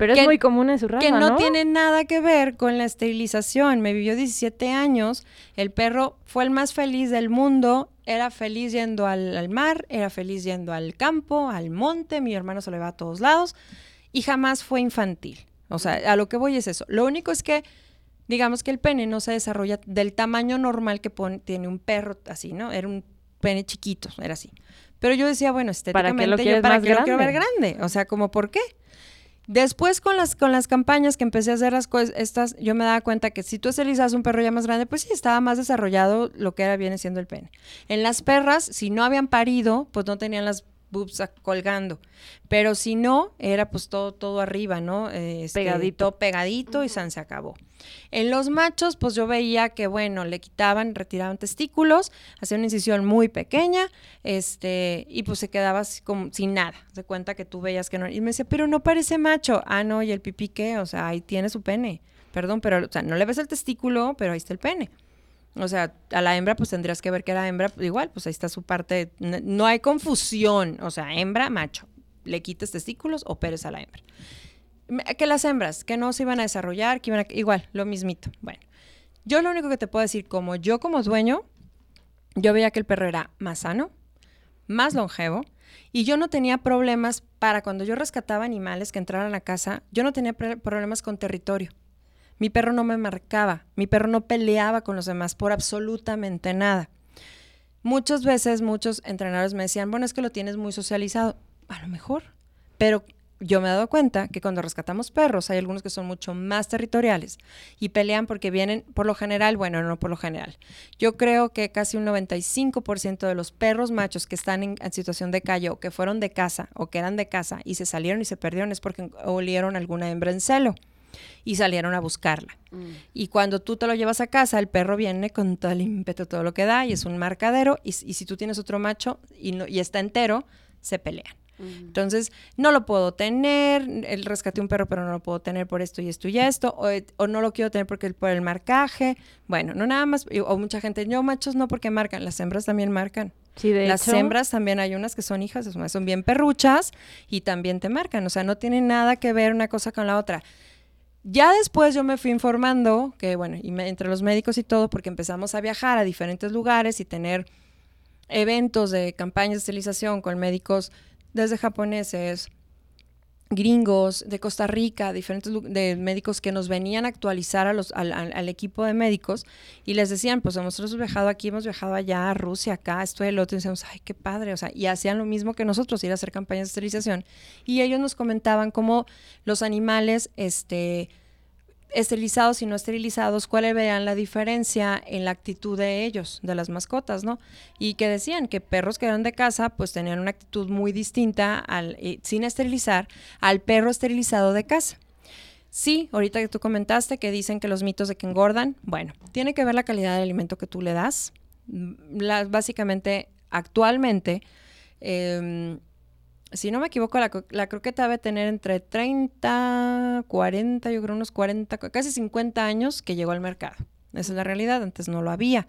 B: Pero
C: Que-
B: es muy común en su raza,
C: Que no,
B: ¿no?
C: tiene nada que ver con la esterilización. Me vivió 17 años. El perro fue el más feliz del mundo. Era feliz yendo al, al mar, era feliz yendo al campo, al monte. Mi hermano se lo iba a todos lados. Y jamás fue infantil. O sea, a lo que voy es eso. Lo único es que, digamos que el pene no se desarrolla del tamaño normal que pone- tiene un perro así, ¿no? Era un pene chiquito, era así. Pero yo decía, bueno,
B: ¿Para qué lo
C: estéticamente, yo para
B: más
C: qué lo quiero ver
B: grande.
C: O sea, como, ¿por qué? Después con las, con las campañas que empecé a hacer las estas, yo me daba cuenta que si tú esterilizabas un perro ya más grande, pues sí, estaba más desarrollado lo que era viene siendo el pene. En las perras, si no habían parido, pues no tenían las boobs colgando. Pero si no, era pues todo, todo arriba, ¿no? Este,
B: Pegadito.
C: pegadito y san se acabó. En los machos, pues yo veía que, bueno, le quitaban, retiraban testículos, hacían una incisión muy pequeña, este, y pues se quedaba así como sin nada. Se cuenta que tú veías que no. Y me decía, pero no parece macho. Ah, no, ¿y el pipí qué? O sea, ahí tiene su pene. Perdón, pero, o sea, no le ves el testículo, pero ahí está el pene. O sea, a la hembra, pues tendrías que ver que era hembra, pues, igual, pues ahí está su parte. No hay confusión. O sea, hembra, macho. Le quites testículos, operes a la hembra. Que las hembras, que no se iban a desarrollar, que iban a. Igual, lo mismito. Bueno, yo lo único que te puedo decir, como yo como dueño, yo veía que el perro era más sano, más longevo, y yo no tenía problemas para cuando yo rescataba animales que entraran a casa, yo no tenía problemas con territorio. Mi perro no me marcaba, mi perro no peleaba con los demás por absolutamente nada. Muchas veces muchos entrenadores me decían, bueno, es que lo tienes muy socializado. A lo mejor, pero yo me he dado cuenta que cuando rescatamos perros hay algunos que son mucho más territoriales y pelean porque vienen, por lo general, bueno, no por lo general. Yo creo que casi un 95% de los perros machos que están en, situación de calle o que fueron de casa o que eran de casa y se salieron y se perdieron es porque olieron alguna hembra en celo y salieron a buscarla. Y cuando tú te lo llevas a casa, el perro viene con todo el ímpetu, todo lo que da, y es un marcadero, y, y si tú tienes otro macho y, no, y está entero, se pelean. Entonces, no lo puedo tener, el rescaté un perro, pero no lo puedo tener por esto y esto y esto, o, o no lo quiero tener porque por el marcaje. Bueno, no nada más, o mucha gente, no, machos no porque marcan, las hembras también marcan.
B: Sí, de
C: Las
B: hecho,
C: hembras también hay unas que son hijas, son bien perruchas y también te marcan, o sea, no tiene nada que ver una cosa con la otra. Ya después yo me fui informando, que bueno, y me- entre los médicos y todo, porque empezamos a viajar a diferentes lugares y tener eventos de campañas de esterilización con médicos desde japoneses, gringos de Costa Rica, diferentes de médicos que nos venían a actualizar a los, al, al- al equipo de médicos y les decían, pues nosotros hemos viajado aquí, hemos viajado allá, a Rusia, acá, esto y el otro, y decíamos, ay, qué padre, o sea, y hacían lo mismo que nosotros, ir a hacer campañas de esterilización, y ellos nos comentaban cómo los animales, este, esterilizados y no esterilizados, cuál veían la diferencia en la actitud de ellos, de las mascotas, ¿no? Y que decían que perros que eran de casa, pues tenían una actitud muy distinta al, eh, sin esterilizar al perro esterilizado de casa. Sí, ahorita que tú comentaste que dicen que los mitos de que engordan, bueno, tiene que ver la calidad del alimento que tú le das. Mm, la- básicamente, actualmente, em, si no me equivoco, la, croqueta debe tener entre 30, 40, yo creo unos 40, cu- casi 50 años que llegó al mercado. Esa es la realidad, antes no lo había.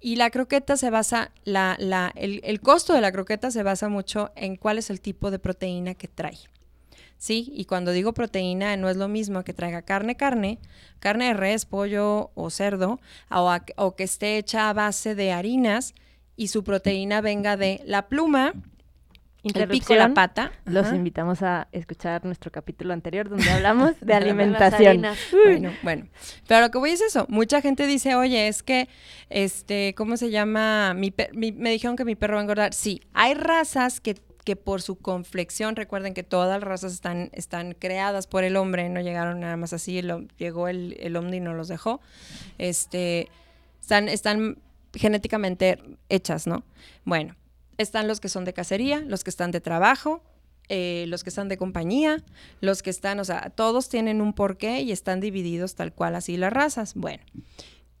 C: Y la croqueta se basa, la, la, el, el costo de la croqueta se basa mucho en cuál es el tipo de proteína que trae. ¿Sí? Y cuando digo proteína, no es lo mismo que traiga carne, carne, carne de res, pollo o cerdo, o, a- o que esté hecha a base de harinas y su proteína venga de la pluma, el pico, la pata.
B: Los
C: Ajá.
B: invitamos a escuchar nuestro capítulo anterior donde hablamos de alimentación.
C: Bueno, bueno. Pero lo que voy es eso. Mucha gente dice, oye, es que, este, ¿cómo se llama? Mi per- mi- me dijeron que mi perro va a engordar. Sí, hay razas que, que por su conflexión, recuerden que todas las razas están, están creadas por el hombre, no llegaron nada más así, lo- llegó el, el hombre y no los dejó. Este, están, están genéticamente hechas, ¿no? Bueno, están los que son de cacería, los que están de trabajo, eh, los que están de compañía, los que están, o sea, todos tienen un porqué y están divididos tal cual así las razas. Bueno,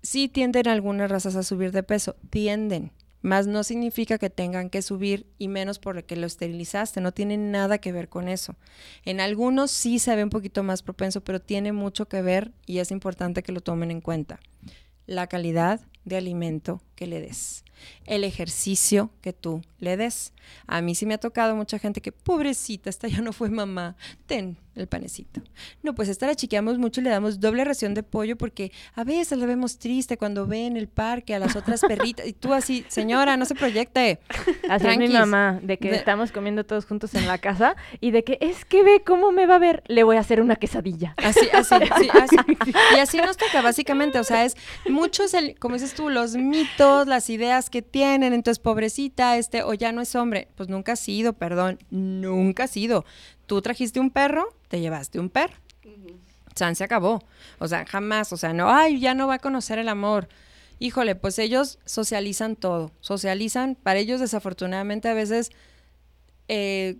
C: sí tienden algunas razas a subir de peso, tienden, más no significa que tengan que subir y menos por lo que lo esterilizaste, no tiene nada que ver con eso. En algunos sí se ve un poquito más propenso, pero tiene mucho que ver y es importante que lo tomen en cuenta. La calidad de alimento que le des, el ejercicio que tú le des. A mí sí me ha tocado mucha gente que, pobrecita, esta ya no fue mamá, ten el panecito. No, pues esta la chiqueamos mucho y le damos doble ración de pollo porque a veces la vemos triste cuando ve en el parque a las otras perritas y tú así, señora, no se proyecte.
B: Así es mi mamá, de que
C: De-
B: estamos comiendo todos juntos en la casa y de que es que ve cómo me va a ver, le voy a hacer una quesadilla.
C: Así, así, sí, así. Y así nos toca, básicamente. O sea, es muchos, el, como dices tú, los mitos, las ideas que tienen. Entonces, pobrecita, este, o ya no es hombre. Pues nunca ha sido, perdón, nunca ha sido. Tú trajiste un perro, te llevaste un perro. San se acabó. O sea, jamás. O sea, no, ay, ya no va a conocer el amor. Híjole, pues ellos socializan todo. Socializan. Para ellos, desafortunadamente, a veces eh,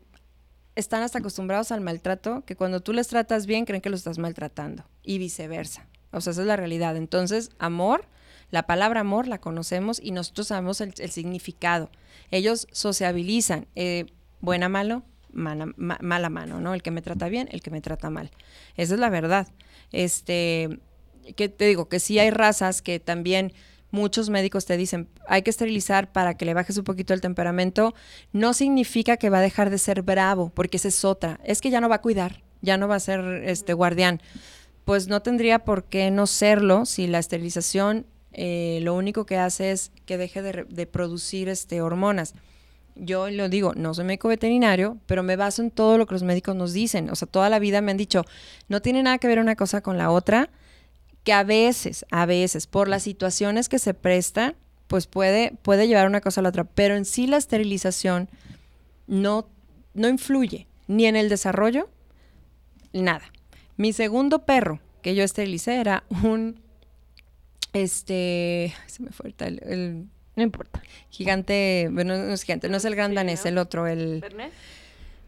C: están hasta acostumbrados al maltrato, que cuando tú les tratas bien, creen que los estás maltratando. Y viceversa. O sea, esa es la realidad. Entonces, amor, la palabra amor la conocemos y nosotros sabemos el, significado. Ellos sociabilizan. eh, buena, malo, mala, ma- mala mano, ¿no? El que me trata bien, el que me trata mal. Esa es la verdad. Este, que te digo, que sí hay razas que también muchos médicos te dicen, hay que esterilizar para que le bajes un poquito el temperamento, no significa que va a dejar de ser bravo, porque esa es otra. Es que ya no va a cuidar, ya no va a ser este guardián. Pues no tendría por qué no serlo si la esterilización eh, lo único que hace es que deje de, de producir este, hormonas. Yo lo digo, no soy médico veterinario, pero me baso en todo lo que los médicos nos dicen. O sea, toda la vida me han dicho, no tiene nada que ver una cosa con la otra, que a veces, a veces, por las situaciones que se presta, pues puede, puede llevar una cosa a la otra. Pero en sí la esterilización no, no influye ni en el desarrollo, nada. Mi segundo perro que yo esterilicé era un, este, se me fue el, el
B: No importa.
C: gigante, bueno, no es gigante, no es el gran
A: Sí,
C: danés,
A: ¿no?
C: el otro, el,
A: ¿Bernés?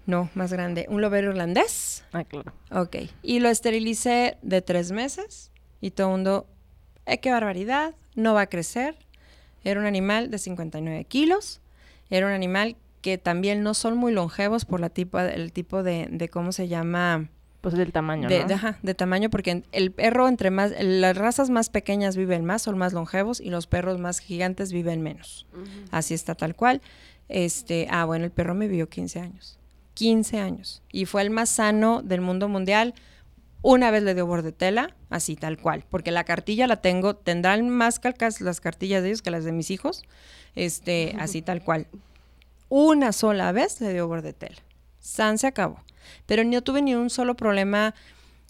C: no, más grande, un lobero irlandés.
B: Ah, claro.
C: Ok. Y lo esterilicé de tres meses y todo el mundo, eh, qué barbaridad, no va a crecer. Era un animal de 59 kilos. Era un animal que también no son muy longevos por la tipo, el tipo de, de cómo se llama,
B: Pues del tamaño,
C: de,
B: ¿no?
C: de- ajá, de tamaño, porque el perro entre más, las razas más pequeñas viven más, son más longevos y los perros más gigantes viven menos. Así está tal cual. Este, ah, bueno, el perro me vivió 15 años. 15 años. Y fue el más sano del mundo mundial. Una vez le dio bordetela, así tal cual, porque la cartilla la tengo, tendrán más calcas las cartillas de ellos que las de mis hijos, este, así tal cual. Una sola vez le dio bordetela. San se acabó. Pero no tuve ni un solo problema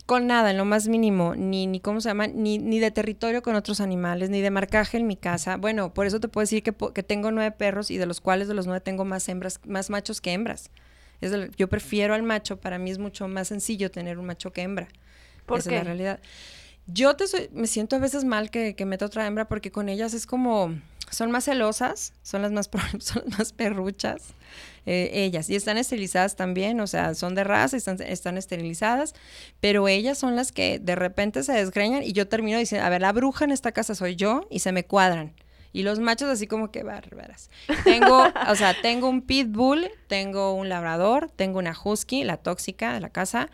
C: con nada, en lo más mínimo, ni, ni cómo se llama, ni, ni de territorio con otros animales, ni de marcaje en mi casa. Bueno, por eso te puedo decir que, que tengo nueve perros y de los cuales de los nueve tengo más hembras, más machos que hembras. Es yo prefiero al macho, para mí es mucho más sencillo tener un macho que hembra.
A: ¿Por
C: Esa
A: qué?
C: es la realidad. Yo te soy- me siento a veces mal que, que meta otra hembra porque con ellas es como, son más celosas, son las más, son las más perruchas, eh, ellas. Y están esterilizadas también, o sea, son de raza, están, están esterilizadas, pero ellas son las que de repente se desgreñan y yo termino diciendo, a ver, la bruja en esta casa soy yo y se me cuadran. Y los machos así como que bárbaras. Tengo, o sea, tengo un pitbull, tengo un labrador, tengo una husky, la tóxica de la casa,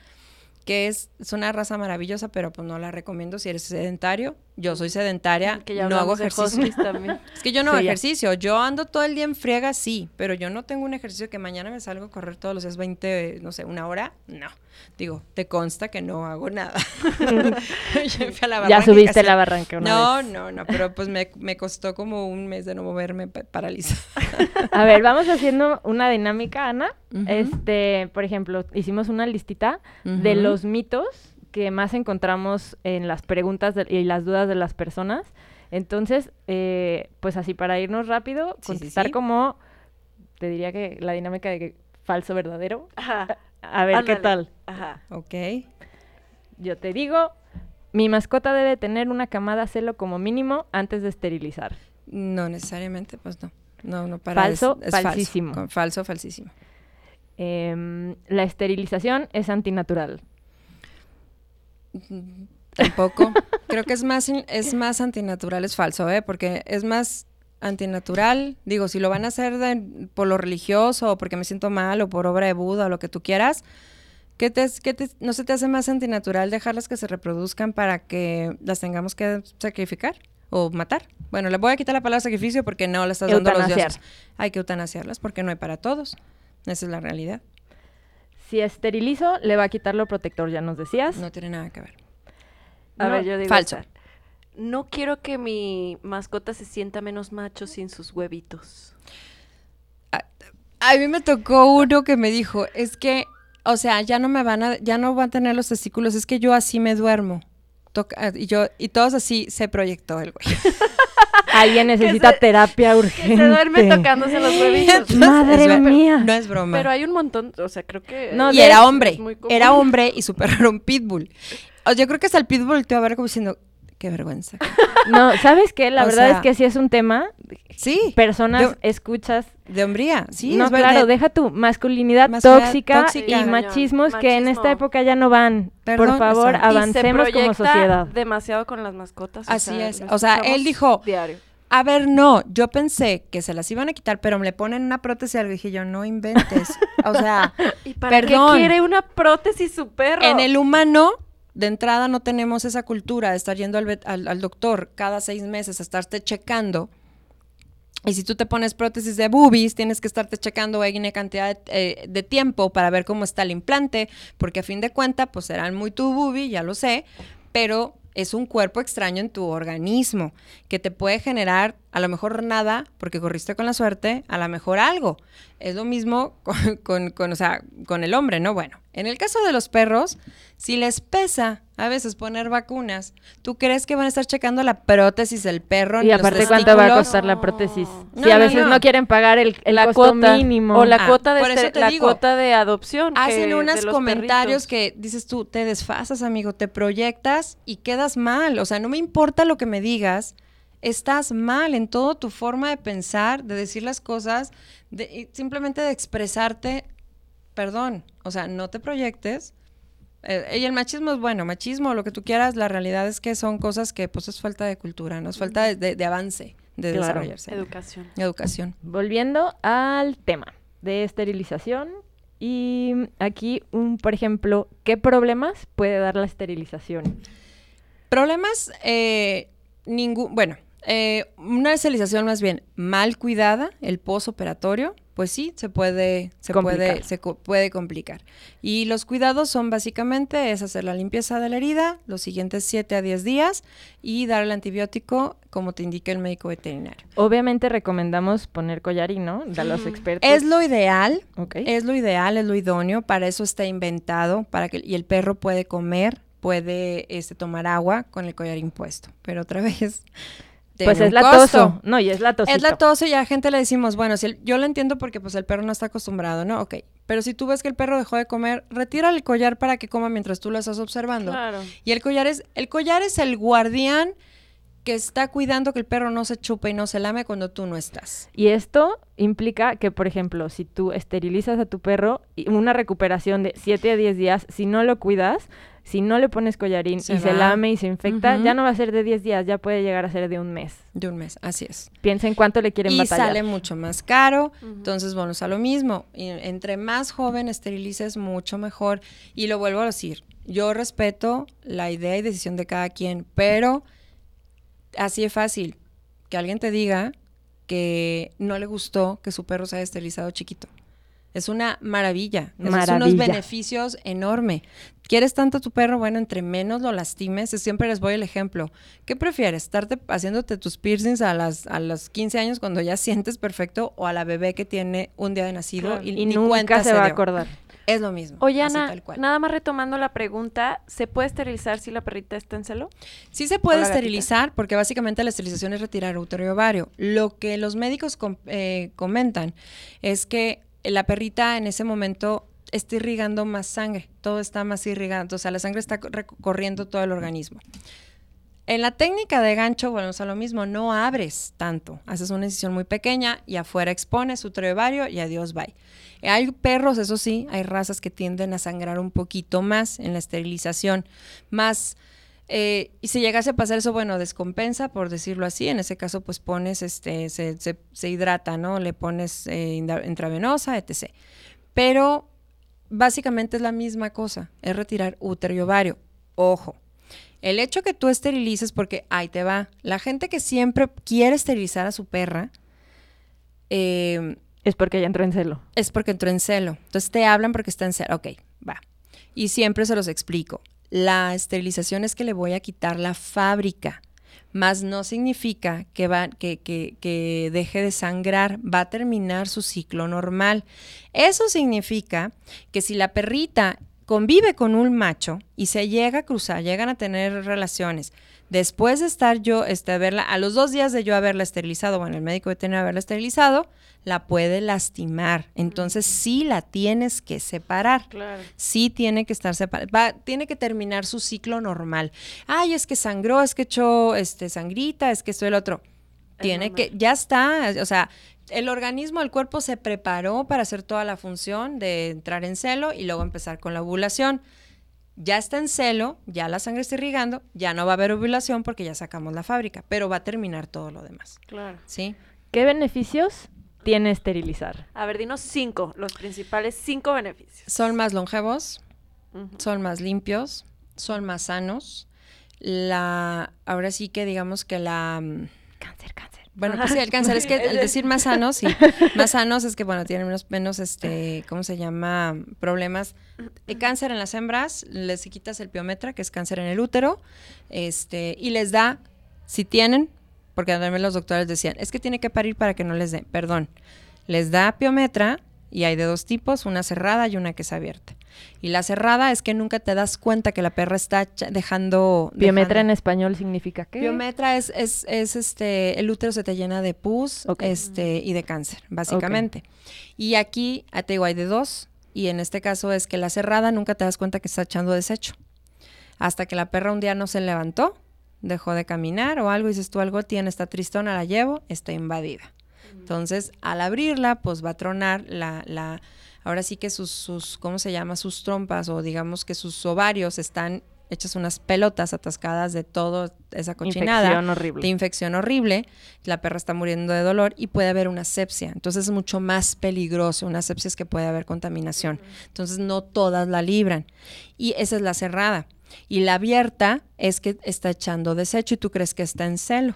C: que es, es una raza maravillosa, pero pues no la recomiendo si eres sedentario. Yo soy sedentaria,
A: Que ya
C: no hago ejercicio.
A: también.
C: Es que yo no hago
B: Sí, ya.
C: ejercicio, yo ando todo el día en friega, sí, pero yo no tengo un ejercicio que mañana me salgo a correr todos los días 20, no sé, una hora, no. Digo, te consta que no hago nada. Yo fui a la
B: ya
C: barranca y
B: subiste
C: casi-
B: la barranca una
C: No,
B: vez.
C: no, no, pero pues me, me costó como un mes de no moverme pa- paralizada.
B: A ver, vamos haciendo una dinámica, Ana. Este, por ejemplo, hicimos una listita de los mitos que más encontramos en las preguntas de- y las dudas de las personas. Entonces, eh, pues así para irnos rápido,
C: Sí, sí,
B: contestar
C: sí.
B: como, te diría que la dinámica de que falso verdadero.
A: Ajá.
B: A ver qué tal.
A: Ajá.
C: Ok.
B: Yo te digo, mi mascota debe tener una camada celo como mínimo antes de esterilizar.
C: No necesariamente, pues no. No, no, para
B: Falso,
C: es, es
B: falsísimo.
C: Falso, falso, falsísimo.
B: Em, la esterilización es antinatural.
C: Tampoco. Creo que es más, es más antinatural, es falso, ¿eh? Porque es más antinatural. Digo, si lo van a hacer de- por lo religioso o porque me siento mal o por obra de Buda o lo que tú quieras, ¿qué te, qué te- ¿no se te hace más antinatural dejarlas que se reproduzcan para que las tengamos que sacrificar o matar? Bueno, le voy a quitar la palabra sacrificio porque no la estás dando a los dioses. Hay que eutanasiarlas porque no hay para todos. Esa es la realidad.
B: Si esterilizo, le va a quitar lo protector, ya nos decías.
C: No tiene nada que ver.
A: A
B: No,
A: ver, yo digo
C: falso.
A: No quiero que mi mascota se sienta menos macho sin sus huevitos.
C: A mí me tocó uno que me dijo, es que, o sea, ya no me van a, ya no van a tener los testículos, es que yo así me duermo. Toca- y yo, y todos así se proyectó el güey.
B: Alguien necesita
A: se-
B: terapia
A: Que
B: urgente.
A: se duerme tocándose los huevitos.
B: Madre
C: Es
B: mía.
C: No es broma.
A: Pero hay un montón, o sea, creo que...
B: No,
C: y era hombre, era hombre y su perro era un pitbull. O yo creo que hasta el pitbull te va a ver como diciendo, qué vergüenza.
B: No, ¿sabes qué? La
C: O
B: verdad
C: sea,
B: es que sí es un tema.
C: Sí,
B: Personas,
C: de,
B: escuchas.
C: de hombría, sí.
B: no,
C: es
B: claro, deja tu masculinidad,
C: Masculinidad
B: tóxica,
C: tóxica.
B: y machismos que en esta época ya no van.
C: Perdón,
B: Por favor,
C: exacto.
A: Y se
B: avancemos como sociedad.
A: demasiado con las mascotas. o
C: Así
A: sea,
C: es. O sea, él dijo,
A: Diario.
C: A ver, no, yo pensé que se las iban a quitar, pero me le ponen una prótesis y algo. Dije yo, no inventes. O sea,
A: ¿Y para
C: Perdón.
A: qué quiere una prótesis su perro?
C: en el humano, de entrada no tenemos esa cultura de estar yendo al, al- doctor cada seis meses a estarte checando. Y si tú te pones prótesis de boobies, tienes que estarte checando N cantidad de, eh, de tiempo para ver cómo está el implante, porque a fin de cuentas, pues serán muy tu boobie, ya lo sé, pero es un cuerpo extraño en tu organismo que te puede generar a lo mejor nada, porque corriste con la suerte, a lo mejor algo. Es lo mismo con, con- con, o sea, con el hombre, ¿no? Bueno, en el caso de los perros, si les pesa a veces poner vacunas, ¿tú crees que van a estar checando la prótesis del perro?
B: Y
C: los
B: aparte, ¿cuánto va a costar la prótesis?
C: No,
B: si a veces
C: no.
B: no. quieren pagar el, el
A: la
B: costo
A: cuota
B: mínimo.
A: o la
C: Ah,
A: cuota de este-
C: te
A: la
C: digo.
A: cuota de adopción
C: Hacen unos comentarios
A: perritos.
C: que dices tú, te desfasas, amigo, te proyectas y quedas mal. O sea, no me importa lo que me digas, estás mal en toda tu forma de pensar, de decir las cosas, de, simplemente de expresarte. Perdón, o sea, no te proyectes. Eh, y el machismo es bueno, machismo, lo que tú quieras, la realidad es que son cosas que pues es falta de cultura, no es falta de, de- de avance, de
B: Claro.
C: desarrollarse.
A: Educación.
C: Educación.
B: Volviendo al tema de esterilización. Y aquí, un, por ejemplo, ¿qué problemas puede dar la esterilización?
C: Problemas, eh, ningún, bueno, eh, una esterilización más bien mal cuidada, el posoperatorio, pues sí, se puede, se
B: Complicar.
C: puede, se co- puede complicar. Y los cuidados son básicamente es hacer la limpieza de la herida los siguientes 7 a 10 días y dar el antibiótico como te indique el médico veterinario.
B: Obviamente recomendamos poner collarín, ¿no? De los expertos.
C: Es lo ideal, es lo ideal, es lo idóneo, para eso está inventado, para que y el perro puede comer, puede este tomar agua con el collarín puesto. Pero otra vez
B: pues es
C: un
B: la
C: costo.
B: toso. No, y es la tosito.
C: Es la tos y a la gente le decimos, bueno, si el- yo lo entiendo porque pues el perro no está acostumbrado, ¿no? Ok, pero si tú ves que el perro dejó de comer, retira el collar para que coma mientras tú lo estás observando.
A: Claro.
C: Y el collar es, el collar es el guardián que está cuidando que el perro no se chupe y no se lame cuando tú no estás.
B: Y esto implica que, por ejemplo, si tú esterilizas a tu perro, y una recuperación de 7 a 10 días, si no lo cuidas, si no le pones collarín
C: Se
B: y se lame y se infecta, ya no va a ser de 10 días, ya puede llegar a ser de un mes.
C: De un mes, así es.
B: Piensa en cuánto le quieren
C: y
B: batallar.
C: sale mucho más caro. Entonces, bueno, es a lo mismo. Y entre más joven esterilices, mucho mejor. Y lo vuelvo a decir, yo respeto la idea y decisión de cada quien, pero así es fácil que alguien te diga que no le gustó que su perro se haya esterilizado chiquito. Es una maravilla. Esos son unos
B: Maravilla.
C: beneficios enorme. ¿Quieres tanto a tu perro? Bueno, entre menos lo lastimes, siempre les voy el ejemplo. ¿Qué prefieres? ¿Estarte haciéndote tus piercings a, las, a los 15 años cuando ya sientes perfecto o a la bebé que tiene un día de nacido
A: Claro.
C: y,
B: y
C: cuenta
B: nunca se va a acordar.
C: Es lo mismo.
A: Oye, Ana,
C: tal cual.
A: nada más retomando la pregunta, ¿se puede esterilizar si la perrita está en celo?
C: Sí se puede
A: gatita.
C: esterilizar porque básicamente la esterilización es retirar útero y ovario. Lo que los médicos com- eh, comentan es que la perrita en ese momento está irrigando más sangre, todo está más irrigado, o sea, la sangre está co- recorriendo todo el organismo. En la técnica de gancho, volvemos a lo mismo, no abres tanto, haces una incisión muy pequeña y afuera expones y ovario y adiós, bye. Hay perros, eso sí, hay razas que tienden a sangrar un poquito más en la esterilización, más eh, y si llegase a pasar eso, bueno, descompensa, por decirlo así. En ese caso, pues pones, este, se, se- se hidrata, ¿no? Le pones eh, intravenosa, etc. Pero básicamente es la misma cosa, es retirar útero y ovario. Ojo, el hecho que tú esterilices, porque ahí te va, la gente que siempre quiere esterilizar a su perra, eh,
B: Es porque ya entró en celo.
C: es porque entró en celo. Entonces te hablan porque está en celo. Ok, va. Y siempre se los explico. La esterilización es que le voy a quitar la fábrica, más no significa que, va, que, que, que deje de sangrar, va a terminar su ciclo normal. Eso significa que si la perrita convive con un macho y se llega a cruzar, llegan a tener relaciones, después de estar yo, este, verla, a los dos días de yo haberla esterilizado, bueno, el médico veterinario haberla esterilizado, la puede lastimar. Entonces sí la tienes que separar.
A: Claro.
C: Sí tiene que estar separada. Tiene que terminar su ciclo normal. Ay, es que sangró, es que echó este, sangrita, es que esto y el otro. Tiene que, ya está. O sea, el organismo, el cuerpo se preparó para hacer toda la función de entrar en celo y luego empezar con la ovulación. Ya está en celo, ya la sangre está irrigando, ya no va a haber ovulación porque ya sacamos la fábrica, pero va a terminar todo lo demás.
A: Claro.
C: ¿Sí?
B: ¿Qué beneficios tiene esterilizar?
A: A ver, dinos cinco, los principales cinco beneficios.
C: Son más longevos, son más limpios, son más sanos. La, ahora sí que digamos que la, mm,
B: Cáncer, cáncer.
C: Bueno, pues sí, el cáncer es que el decir más sanos, sí, más sanos es que bueno, tienen menos, menos este, ¿cómo se llama? Problemas. El cáncer en las hembras, les quitas el piometra, que es cáncer en el útero, este, y les da, si tienen, porque también los doctores decían, es que tiene que parir para que no les dé, perdón, les da piometra y hay de dos tipos, una cerrada y una que es abierta. Y la cerrada es que nunca te das cuenta que la perra está dejando...
B: Biometra en español significa qué?
C: Biometra es, es, es, este, el útero se te llena de pus este, y de cáncer, básicamente. Y aquí, ah, te digo, hay de dos. Y en este caso es que la cerrada nunca te das cuenta que está echando desecho. Hasta que la perra un día no se levantó, dejó de caminar o algo, y dices tú algo tiene, está tristona, la llevo, está invadida. Entonces, al abrirla, pues va a tronar la, la ahora sí que sus, sus, ¿cómo se llama? Sus trompas o digamos que sus ovarios están hechas unas pelotas atascadas de toda esa cochinada
B: Infección horrible.
C: de infección horrible, la perra está muriendo de dolor y puede haber una sepsia. Entonces es mucho más peligroso. Una sepsia es que puede haber contaminación. Entonces no todas la libran. Y esa es la cerrada. Y la abierta es que está echando desecho y tú crees que está en celo.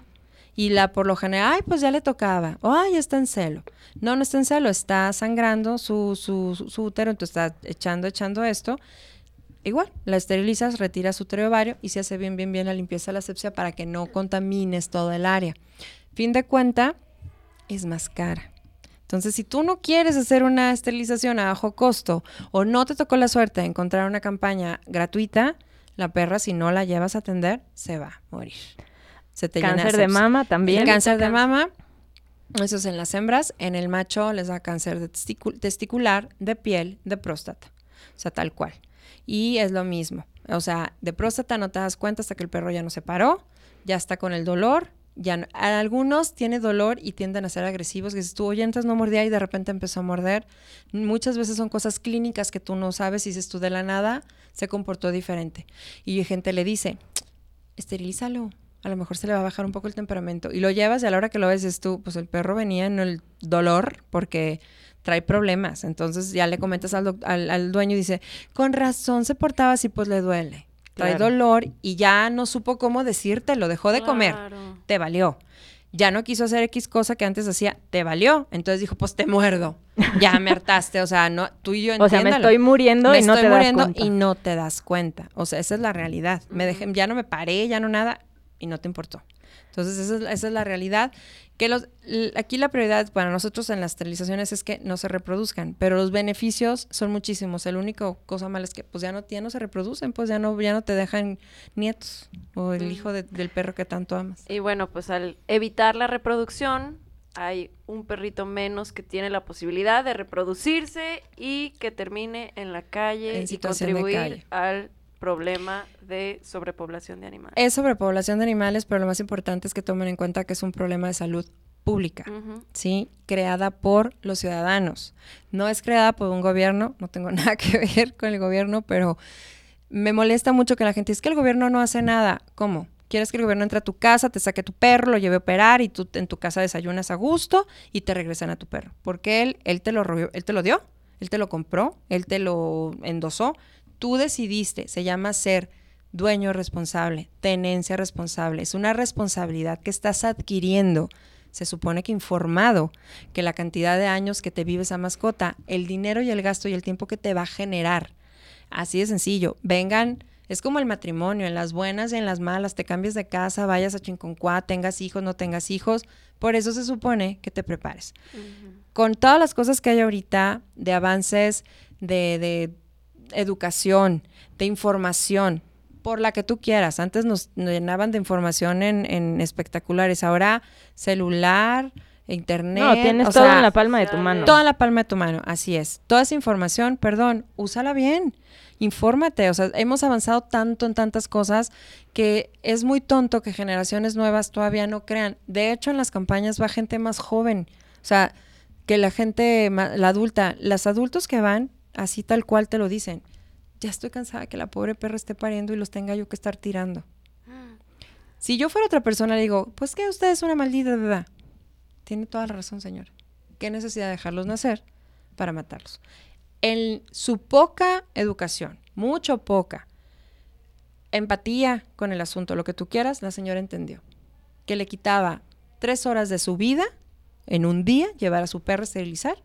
C: Y la por lo general, ay, pues ya le tocaba, o ay, está en celo. No, no está en celo, está sangrando su, su, su, útero, entonces está echando, echando esto. Igual, la esterilizas, retiras su útero ovario y se hace bien, bien, bien la limpieza de la asepsia para que no contamines todo el área. Fin de cuenta, es más cara. Entonces, si tú no quieres hacer una esterilización a bajo costo o no te tocó la suerte de encontrar una campaña gratuita, la perra, si no la llevas a atender, se va a morir. Se te llena
B: Cáncer de
C: sepsis.
B: mama
C: El
B: también.
C: cáncer de mama, eso es en las hembras. En el macho les da cáncer de testicu- testicular, de piel, de próstata. O sea, tal cual. Y es lo mismo. O sea, de próstata no te das cuenta hasta que el perro ya no se paró, ya está con el dolor. Ya no- algunos tiene dolor y tienden a ser agresivos. Que dices tú, oye, antes no mordía y de repente empezó a morder. Muchas veces son cosas clínicas que tú no sabes y dices tú de la nada se comportó diferente. Y gente le dice, esterilízalo. A lo mejor se le va a bajar un poco el temperamento. Y lo llevas y a la hora que lo ves es tú, pues el perro venía en el dolor porque trae problemas. Entonces ya le comentas al, doc- al, al dueño y dice, con razón se portaba así, pues le duele. Trae
B: Claro.
C: dolor y ya no supo cómo decirte, lo dejó de comer. Te valió. Ya no quiso hacer X cosa que antes hacía, te valió. Entonces dijo, pues te muerdo. Ya me hartaste. O sea, no, tú y yo
B: O sea, me
C: entiéndalo.
B: estoy muriendo
C: Me
B: y no
C: estoy
B: te das
C: muriendo
B: cuenta.
C: y no te das cuenta. O sea, esa es la realidad. Me dejé, ya no me paré, ya no nada, y no te importó. Entonces, esa es, esa es la realidad. Que los, aquí la prioridad para nosotros en las esterilizaciones es que no se reproduzcan, pero los beneficios son muchísimos. El único cosa mala es que pues ya no, ya no se reproducen, pues ya no, ya no te dejan nietos o el hijo de- del perro que tanto amas.
A: Y bueno, pues al evitar la reproducción, hay un perrito menos que tiene la posibilidad de reproducirse y que termine en la calle
C: En
A: y contribuir
C: calle.
A: al problema de sobrepoblación de animales.
C: Es sobrepoblación de animales, pero lo más importante es que tomen en cuenta que es un problema de salud pública. ¿sí? Creada por los ciudadanos. No es creada por un gobierno, no tengo nada que ver con el gobierno, pero me molesta mucho que la gente dice es que el gobierno no hace nada. ¿Cómo? ¿Quieres que el gobierno entre a tu casa, te saque tu perro, lo lleve a operar y tú en tu casa desayunas a gusto y te regresan a tu perro? Porque él, él, te lo, él te lo dio, él te lo compró, él te lo endosó. Tú decidiste, se llama ser dueño responsable, tenencia responsable. Es una responsabilidad que estás adquiriendo se supone que informado que la cantidad de años que te vive esa mascota, el dinero y el gasto y el tiempo que te va a generar. Así de sencillo. Vengan, es como el matrimonio, en las buenas y en las malas, te cambies de casa, vayas a Chinconcuá, tengas hijos, no tengas hijos. Por eso se supone que te prepares. Con todas las cosas que hay ahorita de avances, de, de educación, de información, por la que tú quieras. Antes nos, nos llenaban de información en, en espectaculares, ahora celular, internet.
B: No, tienes
C: o
B: todo
C: sea,
B: en la palma de tu mano.
C: Toda en la palma de tu mano, así es. Toda esa información, perdón, úsala bien. Infórmate, o sea, hemos avanzado tanto en tantas cosas que es muy tonto que generaciones nuevas todavía no crean. De hecho, en las campañas va gente más joven, o sea, que la gente, la adulta, las adultos que van, así tal cual te lo dicen. Ya estoy cansada que la pobre perra esté pariendo y los tenga yo que estar tirando. Si yo fuera otra persona, le digo, pues que usted es una maldita bebé. Tiene toda la razón, señor. ¿Qué necesidad de dejarlos nacer para matarlos? En su poca educación, mucho poca, empatía con el asunto, lo que tú quieras, la señora entendió. Que le quitaba tres horas de su vida en un día, llevar a su perro a esterilizar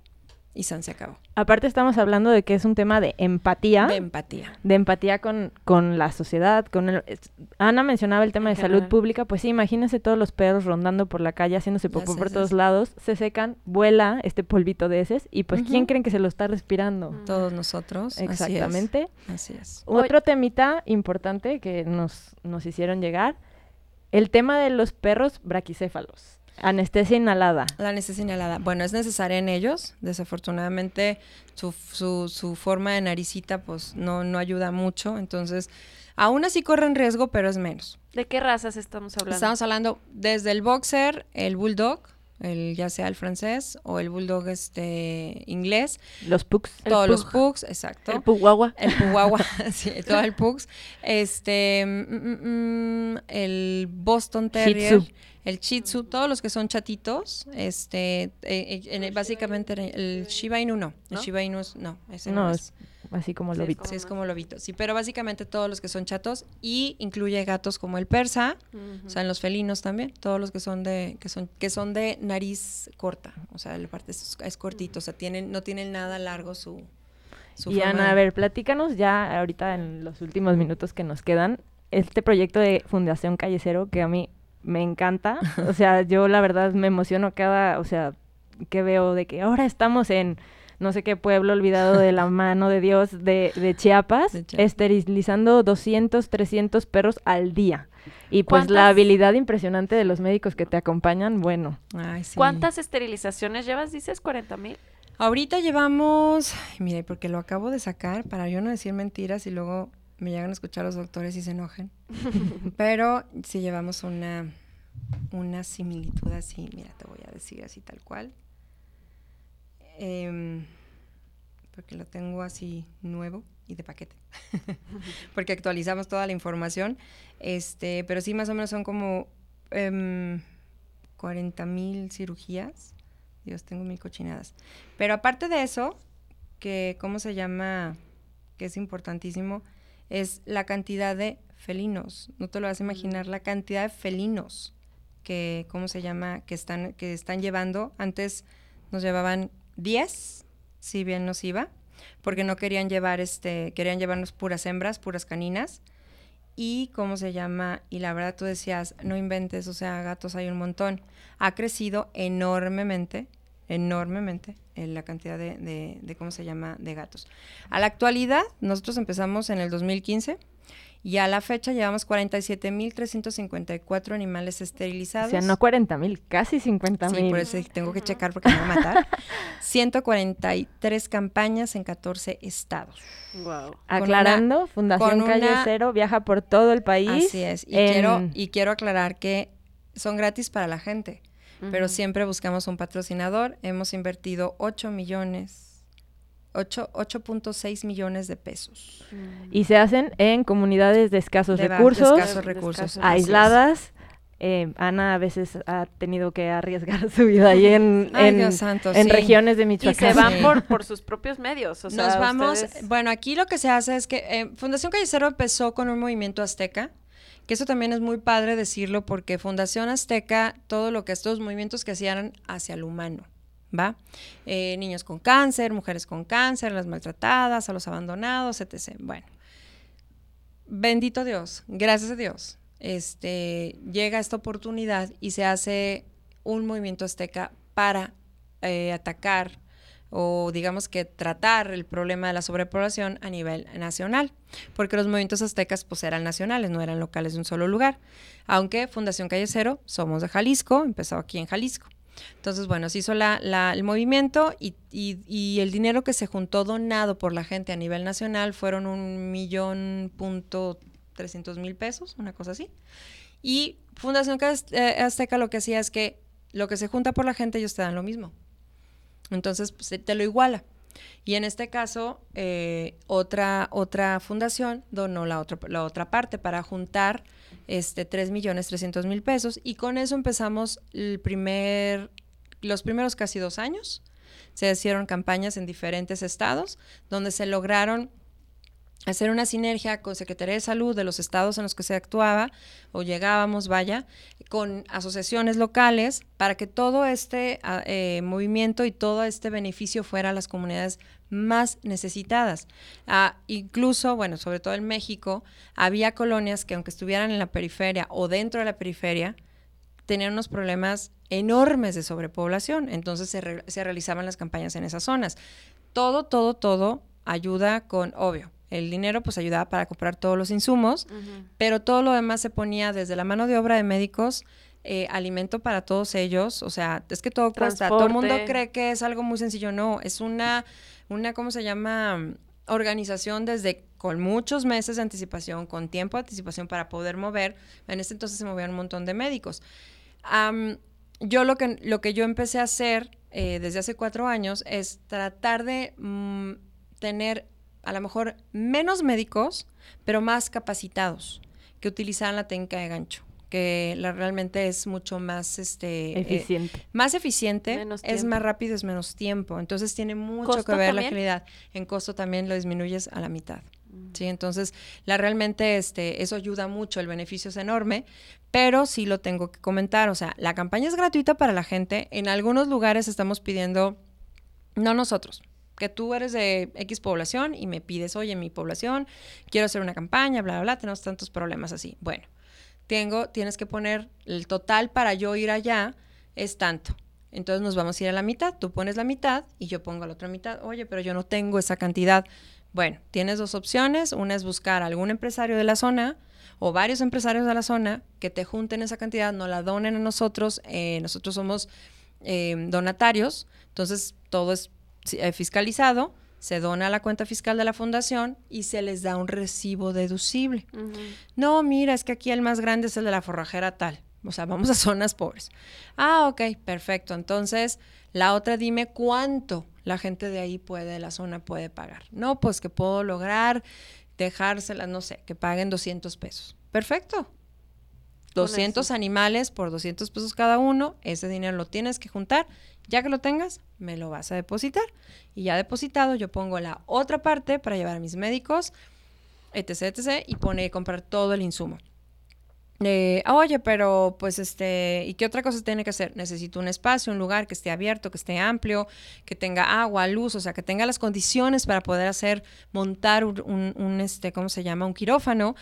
C: y San se acabó.
B: Aparte estamos hablando de que es un tema de empatía.
C: De empatía.
B: de empatía con, con la sociedad, con el... Ana mencionaba el tema de salud pública, pues sí, imagínense todos los perros rondando por la calle, haciéndose popó por todos lados, se secan, vuela este polvito de heces, y pues ¿quién creen que se lo está respirando?
A: Mm.
C: Todos nosotros. así es,
B: Exactamente.
C: Así es.
B: Otro temita importante que nos, nos hicieron llegar, el tema de los perros braquicéfalos, anestesia inhalada.
C: La anestesia inhalada. Bueno, es necesaria en ellos. Desafortunadamente, su, su, su forma de naricita, pues, no, no ayuda mucho. Entonces, aún así corren riesgo, pero es menos.
A: ¿De qué razas estamos hablando?
C: Estamos hablando desde el boxer, el bulldog, el, ya sea el francés o el bulldog este, inglés,
B: Los pugs.
C: Todos los
A: pug.
C: pugs, exacto.
A: El puguagua.
C: El Puguagua, sí, todo el Pugs. Este, mm, mm, mm, el Boston Terrier,
B: Tzu.
C: El Shih Tzu, todos los que son chatitos, este, eh, eh, en- básicamente el Shiba Inu no, el
A: ¿No?
C: Shiba Inu es- no, ese no,
B: No,
C: es.
B: es así como
A: Sí,
B: lo
A: es
B: vi.
A: como-
C: Sí, es como lobito. Sí, pero básicamente todos los que son chatos y incluye gatos como el persa, o sea, en los felinos también, todos los que son de que son que son de nariz corta, o sea, la parte es, es cortito, o sea, tienen no tienen nada largo su su
B: Y Ana,
C: de-
B: a ver, platícanos ya ahorita en los últimos minutos que nos quedan, este proyecto de Fundación Calle Cero que a mí me encanta. O sea, yo la verdad me emociono cada, o sea, que veo de que ahora estamos en no sé qué pueblo olvidado de la mano de Dios de, de Chiapas,
C: De Chiapas.
B: esterilizando 200, 300 perros al día. Y pues
A: ¿Cuántas-
B: la habilidad impresionante de los médicos que te acompañan, bueno,
C: Ay, sí.
A: ¿Cuántas esterilizaciones llevas? Dices 40 mil.
C: Ahorita llevamos, mire, porque lo acabo de sacar para yo no decir mentiras y luego me llegan a escuchar los doctores y se enojen. Pero sí llevamos una, una similitud así, mira, te voy a decir así tal cual. Em, porque lo tengo así nuevo y de paquete. porque actualizamos toda la información. Este, pero sí, más o menos son como em, 40 mil cirugías. Dios, tengo mil cochinadas. Pero aparte de eso, que, ¿cómo se llama? Que es importantísimo, es la cantidad de felinos. No te lo vas a imaginar, la cantidad de felinos que, ¿cómo se llama? Que están, que están llevando. Antes nos llevaban 10, si bien nos iba, porque no querían llevar, este, querían llevarnos puras hembras, puras caninas. Y, ¿cómo se llama? Y la verdad tú decías, no inventes, o sea, gatos hay un montón. Ha crecido enormemente, enormemente en la cantidad de, de- de, ¿cómo se llama?, de gatos. A la actualidad, nosotros empezamos en el 2015 y a la fecha llevamos 47.354 animales
B: o
C: esterilizados.
B: sea, no 40 mil, casi 50
C: Sí, por eso tengo que checar porque me va a matar. 143 campañas en 14 estados.
A: Wow.
B: Aclarando, Fundación
C: con
B: Calle
C: una-
B: Cero viaja por todo el país.
C: Así es. Y,
B: en-
C: quiero, y quiero aclarar que son gratis para la gente, pero siempre buscamos un patrocinador. Hemos invertido 8 millones, 8 8.6 millones de pesos.
B: Y se hacen en comunidades de escasos
C: De
B: recursos,
C: escasos recursos.
B: Aisladas. Eh, Ana a veces ha tenido que arriesgar su vida ahí en,
C: Ay,
B: en,
C: Dios santo,
B: en
C: sí.
B: regiones de
A: Y
B: Michoacán.
A: se van
C: Sí.
A: por, por sus propios medios. O sea,
C: Nos vamos,
A: ustedes-
C: bueno, aquí lo que se hace es que eh, Fundación Calle Cero empezó con un movimiento azteca, que eso también es muy padre decirlo porque Fundación Azteca, todo lo que estos movimientos que hacían hacia el humano, ¿va? Eh, niños con cáncer, mujeres con cáncer, las maltratadas, a los abandonados, etc. Bueno, bendito Dios, gracias a Dios, este, llega esta oportunidad y se hace un movimiento azteca para eh, atacar o digamos que tratar el problema de la sobrepoblación a nivel nacional, porque los movimientos aztecas pues eran nacionales, no eran locales de un solo lugar, aunque Fundación Calle Cero somos de Jalisco, empezó aquí en Jalisco. Entonces, bueno, se hizo la, el movimiento y, y- y el dinero que se juntó donado por la gente a nivel nacional fueron un millón punto trescientos mil pesos, una cosa así. Y Fundación eh, Azteca lo que hacía es que lo que se junta por la gente, ellos te dan lo mismo. Entonces, pues, te lo iguala. Y en este caso, eh, otra, otra fundación donó la otra, la otra parte para juntar este, 3 millones 300 mil pesos. Y con eso empezamos el primer, los primeros casi dos años. Se hicieron campañas en diferentes estados donde se lograron hacer una sinergia con Secretaría de Salud de los estados en los que se actuaba o llegábamos, vaya, con asociaciones locales para que todo este ah, eh, movimiento y todo este beneficio fuera a las comunidades más necesitadas. Ah, incluso, bueno, sobre todo en México, había colonias que aunque estuvieran en la periferia o dentro de la periferia, tenían unos problemas enormes de sobrepoblación. Entonces se, re- se realizaban las campañas en esas zonas. Todo, todo, todo ayuda con, obvio, el dinero pues ayudaba para comprar todos los insumos, pero todo lo demás se ponía desde la mano de obra de médicos, eh, alimento para todos ellos, o sea, es que todo cuesta. Todo el mundo cree que es algo muy sencillo, no, es una, una ¿cómo se llama? Organización desde con muchos meses de anticipación, con tiempo de anticipación para poder mover. En ese entonces se movían un montón de médicos. Yo lo que, lo que yo empecé a hacer eh, desde hace cuatro años es tratar de mm, tener a lo mejor menos médicos, pero más capacitados, que utilizaran la técnica de gancho, que la, realmente es mucho más este eh,
B: Eficiente.
C: más eficiente,
A: Menos
C: es más rápido, es menos tiempo. Entonces tiene mucho
A: ¿Costo
C: que ver la agilidad. En costo también lo disminuyes a la mitad.
A: Mm.
C: Sí, entonces la realmente este eso ayuda mucho, el beneficio es enorme, pero sí lo tengo que comentar, o sea, la campaña es gratuita para la gente. En algunos lugares estamos pidiendo no nosotros, que tú eres de X población y me pides, "Oye, mi población quiero hacer una campaña, bla bla bla, tenemos tantos problemas así." Bueno, tengo tienes que poner el total para yo ir allá es tanto. Entonces nos vamos a ir a la mitad, tú pones la mitad y yo pongo la otra mitad. Oye, pero yo no tengo esa cantidad. Bueno, tienes dos opciones. Una es buscar a algún empresario de la zona o varios empresarios de la zona que te junten esa cantidad, no la donen a nosotros. eh, nosotros somos eh, donatarios, entonces todo es fiscalizado, se dona a la cuenta fiscal de la fundación y se les da un recibo deducible. No, mira, es que aquí el más grande es el de la forrajera tal. O sea, vamos a zonas pobres. Ah, ok, perfecto. Entonces, la otra, dime cuánto la gente de ahí puede, de la zona puede pagar. No, pues que puedo lograr dejárselas, no sé, que paguen 200 pesos. Perfecto. 200 animales por 200 pesos cada uno, ese dinero lo tienes que juntar. Ya que lo tengas, me lo vas a depositar. Y ya depositado, yo pongo la otra parte para llevar a mis médicos, etc, etc, y pone comprar todo el insumo. Eh, oye, pero pues este, ¿y qué otra cosa tiene que hacer? Necesito un espacio, un lugar que esté abierto, que esté amplio, que tenga agua, luz, o sea, que tenga las condiciones para poder hacer, montar un, un- un, este, ¿cómo se llama? Un quirófano.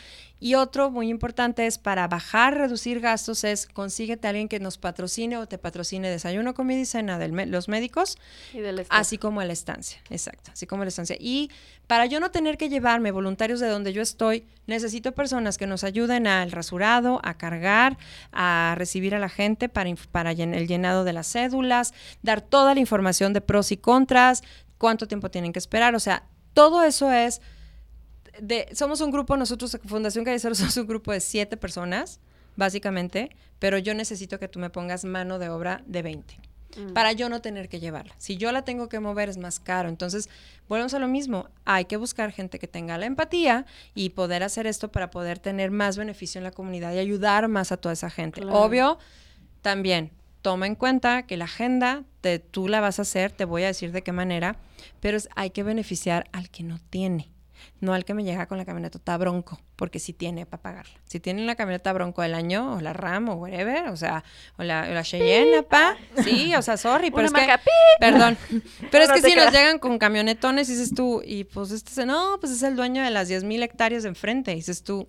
C: Y otro muy importante es para bajar, reducir gastos, es consíguete a alguien que nos patrocine o te patrocine desayuno, comida y cena de los médicos,
A: Y del staff.
C: Así como la estancia, exacto, así como la estancia. Y para yo no tener que llevarme voluntarios de donde yo estoy, necesito personas que nos ayuden al rasurado, a cargar, a recibir a la gente para, para el llenado de las cédulas, dar toda la información de pros y contras, cuánto tiempo tienen que esperar, o sea, todo eso es de, somos un grupo, nosotros, Fundación Callecero, somos un grupo de siete personas, básicamente, pero yo necesito que tú me pongas mano de obra de 20
A: Mm.
C: para yo no tener que llevarla. Si yo la tengo que mover es más caro. Entonces, volvemos a lo mismo. Hay que buscar gente que tenga la empatía y poder hacer esto para poder tener más beneficio en la comunidad y ayudar más a toda esa gente.
A: Claro.
C: Obvio, también toma en cuenta que la agenda te, tú la vas a hacer, te voy a decir de qué manera, pero es- hay que beneficiar al que no tiene. No al que me llega con la camioneta bronco, porque sí tiene para pagarla. Si tiene la camioneta bronco del año, o la RAM, o whatever, o sea, o la, o la Cheyenne, pa. Sí, o sea, sorry, pero
A: Una
C: es que, perdón, pero es
A: No
C: que
A: te
C: si nos llegan con camionetones, dices tú, y pues este, es- no, pues es el dueño de las 10 mil hectáreas de enfrente, dices tú,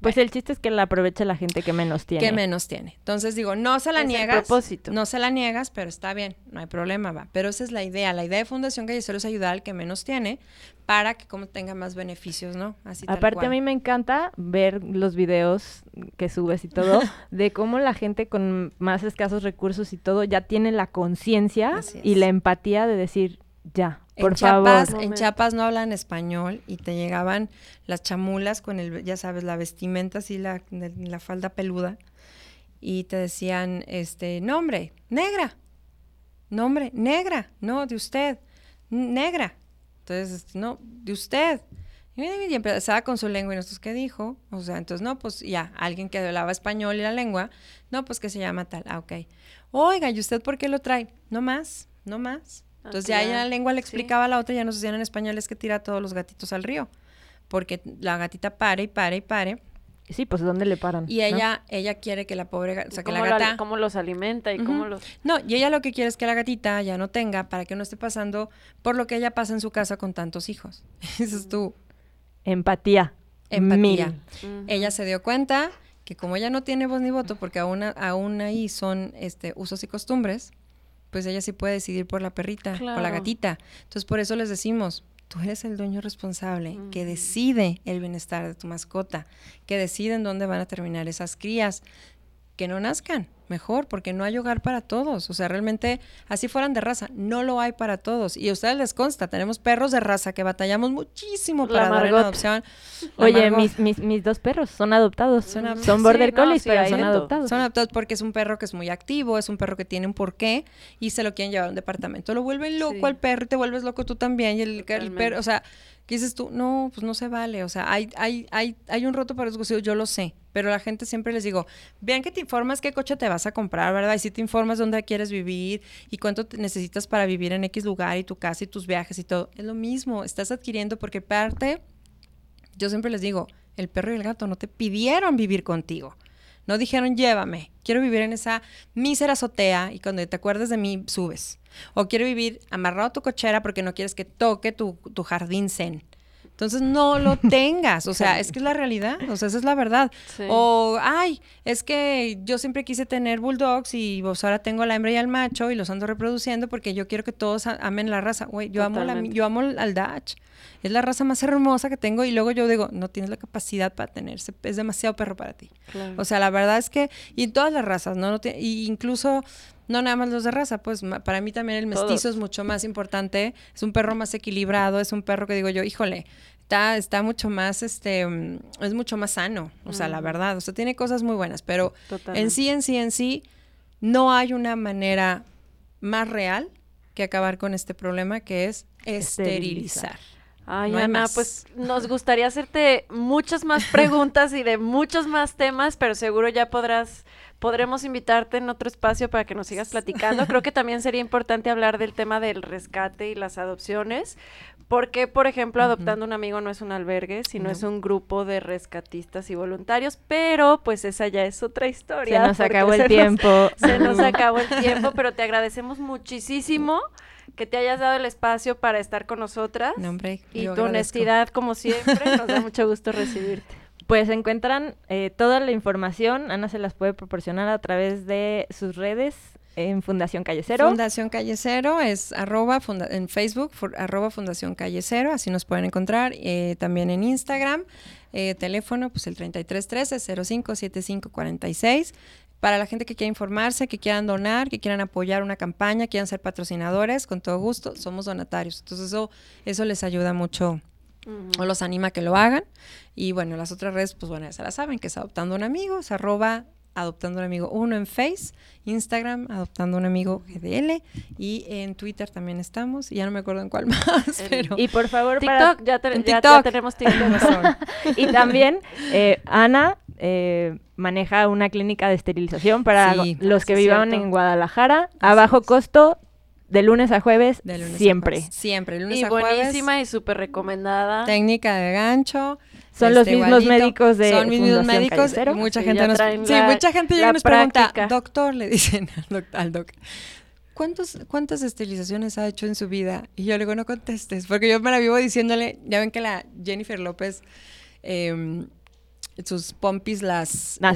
B: Pues el chiste es que la aproveche la gente que menos tiene.
C: ¿qué menos tiene? Entonces digo, no se la
A: Es el
C: niegas,
A: propósito.
C: no se la niegas, pero está bien, no hay problema, va. Pero esa es la idea, la idea de Fundación Gallecero es ayudar al que menos tiene para que como tenga más beneficios, ¿no? Así tal
B: Aparte a mí me encanta ver los videos que subes y todo de cómo la gente con más escasos recursos y todo ya tiene la conciencia y la empatía de decir ya, por
C: en Chiapas,
B: favor.
C: en. Chiapas no hablan español y te llegaban las chamulas con el, ya sabes, la vestimenta así, la, de- la falda peluda y te decían, este, nombre, negra, nombre, negra, no, de usted, "N- negra. Entonces, este, no, de usted. Y y empezaba con su lengua y nosotros, ¿qué dijo? O sea, entonces, no, pues ya, alguien que hablaba español y la lengua, no, pues que se llama tal, ah, ok. Oiga, ¿y usted por qué lo trae? No más, no más.
A: Ah,
C: Entonces ya ella en la lengua le
A: sí.
C: explicaba a la otra, ya nos decían en español, es que tira a todos los gatitos al río. Porque la gatita pare y pare y pare.
B: Sí, pues ¿dónde le paran?
C: Y
B: no?
C: ella, ella quiere que la pobre, o sea, que la
A: ¿Cómo, la-
C: gata...
A: cómo los alimenta y cómo los...
C: No, y ella lo que quiere es que la gatita ya no tenga para que no esté pasando por lo que ella pasa en su casa con tantos hijos. Dices tú,
B: Empatía.
C: empatía. Ella se dio cuenta que como ella no tiene voz ni voto, porque aún, aún ahí son este, usos y costumbres, pues ella sí puede decidir por la perrita o la gatita. Entonces por eso les decimos, tú eres el dueño responsable que decide el bienestar de tu mascota, que decide en dónde van a terminar esas crías, que no nazcan, mejor, porque no hay hogar para todos. O sea, realmente, así fueran de raza, no lo hay para todos. Y a ustedes les consta, tenemos perros de raza que batallamos muchísimo para dar en adopción. La
B: Oye, mis, mis, mis dos perros son adoptados.
C: Son
B: Son, border
A: Sí, no,
B: collies,
A: sí,
B: pero son adoptados.
C: Son adoptados porque es un perro que es muy activo, es un perro que tiene un porqué y se lo quieren llevar a un departamento. Lo vuelven loco
A: Sí.
C: al perro y te vuelves loco tú también. Y el, el perro, o sea, ¿qué dices tú? No, pues no se vale. O sea, hay, hay, hay, hay un roto para los yo lo sé. pero la gente siempre les digo, vean que te informas qué coche te vas a comprar, ¿verdad? Y si te informas dónde quieres vivir y cuánto necesitas para vivir en X lugar y tu casa y tus viajes y todo. Es lo mismo, estás adquiriendo porque parte, yo siempre les digo, el perro y el gato no te pidieron vivir contigo. No dijeron, llévame, quiero vivir en esa mísera azotea y cuando te acuerdes de mí, subes. O quiero vivir amarrado a tu cochera porque no quieres que toque tu, tu jardín zen. Entonces no lo tengas, o sea, es que es la realidad, o sea, esa es la verdad. O, ay, es que yo siempre quise tener bulldogs y vos ahora tengo la hembra y al macho y los ando reproduciendo porque yo quiero que todos amen la raza. Güey, yo amo la, yo amo al Dutch. Es la raza más hermosa que tengo y luego yo digo, no tienes la capacidad para tenerse, es demasiado perro para ti. O sea, la verdad es que, y todas las razas, ¿no? no y incluso no nada más los de raza, pues para mí también el mestizo es mucho más importante, es un perro más equilibrado, es un perro que digo yo, híjole, está, está mucho más, este, mm, es mucho más sano, o sea, la verdad, o sea, tiene cosas muy buenas, pero en sí, en sí, en sí, no hay una manera más real que acabar con este problema que es esterilizar.
A: Ay, Ana, pues nos gustaría hacerte muchas más preguntas y de muchos más temas, pero seguro ya podrás podremos invitarte en otro espacio para que nos sigas platicando. Creo que también sería importante hablar del tema del rescate y las adopciones, porque, por ejemplo, adoptando un amigo no es un albergue, sino es un grupo de rescatistas y voluntarios, pero pues esa ya es otra historia.
B: Se nos acabó el tiempo.
A: se nos acabó el tiempo, pero te agradecemos muchísimo que te hayas dado el espacio para estar con nosotras. y tu honestidad, como siempre, nos da mucho gusto recibirte.
B: Pues encuentran eh, toda la información, Ana se las puede proporcionar a través de sus redes en Fundación Calle Cero.
C: Fundación Calle Cero es arroba en Facebook, arroba Fundación Calle Cero, así nos pueden encontrar. Eh, también en Instagram, eh, teléfono, pues el 3313-057546. Para la gente que quiera informarse, que quieran donar, que quieran apoyar una campaña, quieran ser patrocinadores, con todo gusto, somos donatarios. Entonces eso, eso les ayuda mucho o los anima a que lo hagan. Y bueno, las otras redes, pues bueno, ya se las saben, que es Adoptando un Amigo, es arroba Adoptando un Amigo uno en Face, Instagram, Adoptando un Amigo GDL y en Twitter también estamos. Y ya no me acuerdo en cuál más, pero...
B: Y por favor,
A: TikTok, ya, tenemos TikTok.
B: y también eh, Ana eh, maneja una clínica de esterilización para los que vivan en Guadalajara a bajo costo de lunes a jueves, siempre.
C: Siempre, lunes
A: y buenísima y súper recomendada.
C: Técnica de gancho.
B: Son los este, mismos médicos de
C: Son mismos médicos. Y mucha gente nos, sí, mucha gente ya nos pregunta, doctor, le dicen al, doctor, ¿cuántos, ¿cuántas esterilizaciones ha hecho en su vida? Y yo le digo, no contestes, porque yo me la vivo diciéndole, ya ven que la Jennifer López... Eh, sus pompis las,
B: ah,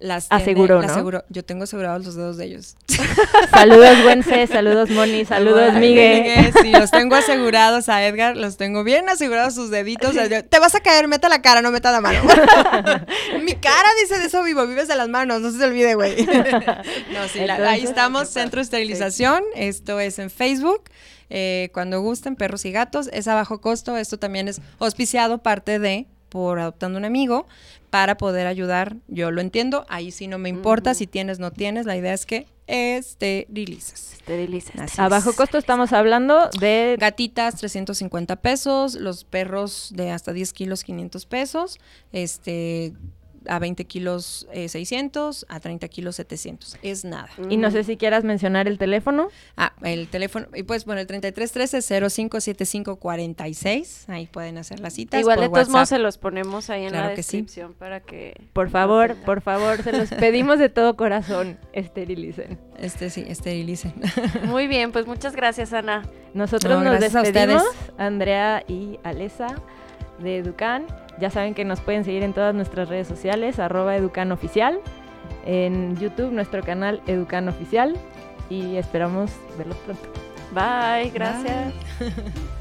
B: las, aseguró,
C: Yo tengo asegurados los dedos de ellos.
B: saludos, Wences, saludos, Moni, saludos, Miguel.
C: Sí, los tengo asegurados a Edgar, los tengo bien asegurados sus deditos. te vas a caer, meta la cara, no meta la mano. Mi cara dice de eso vivo, vives de las manos, no se te olvide, güey. no, sí, ahí estamos, Centro de Esterilización, esto es en Facebook. Eh, cuando gusten, perros y gatos, es a bajo costo, esto también es auspiciado parte de por adoptando un amigo para poder ayudar. Yo lo entiendo, ahí sí no me importa, si tienes, no tienes, la idea es que esterilices.
A: Esterilices.
B: A bajo costo estamos hablando de...
C: Gatitas, 350 pesos, los perros de hasta 10 kilos, 500 pesos, este a 20 kilos 600, eh, a 30 kilos 700. Es nada.
B: Y no sé si quieras mencionar el teléfono.
C: Ah, el teléfono, y pues bueno, el 3313-057546, ahí pueden hacer las citas.
A: Igual de todos modos se los ponemos ahí en la descripción para que...
B: Por favor, por favor, se los pedimos de todo corazón, esterilicen.
C: Este sí, esterilicen.
A: Muy bien, pues muchas gracias Ana.
B: Nosotros nos despedimos, Andrea y Alesa de Educan. Ya saben que nos pueden seguir en todas nuestras redes sociales, arroba educanoficial, en YouTube nuestro canal Educan Oficial y esperamos verlos pronto.
A: Bye, gracias.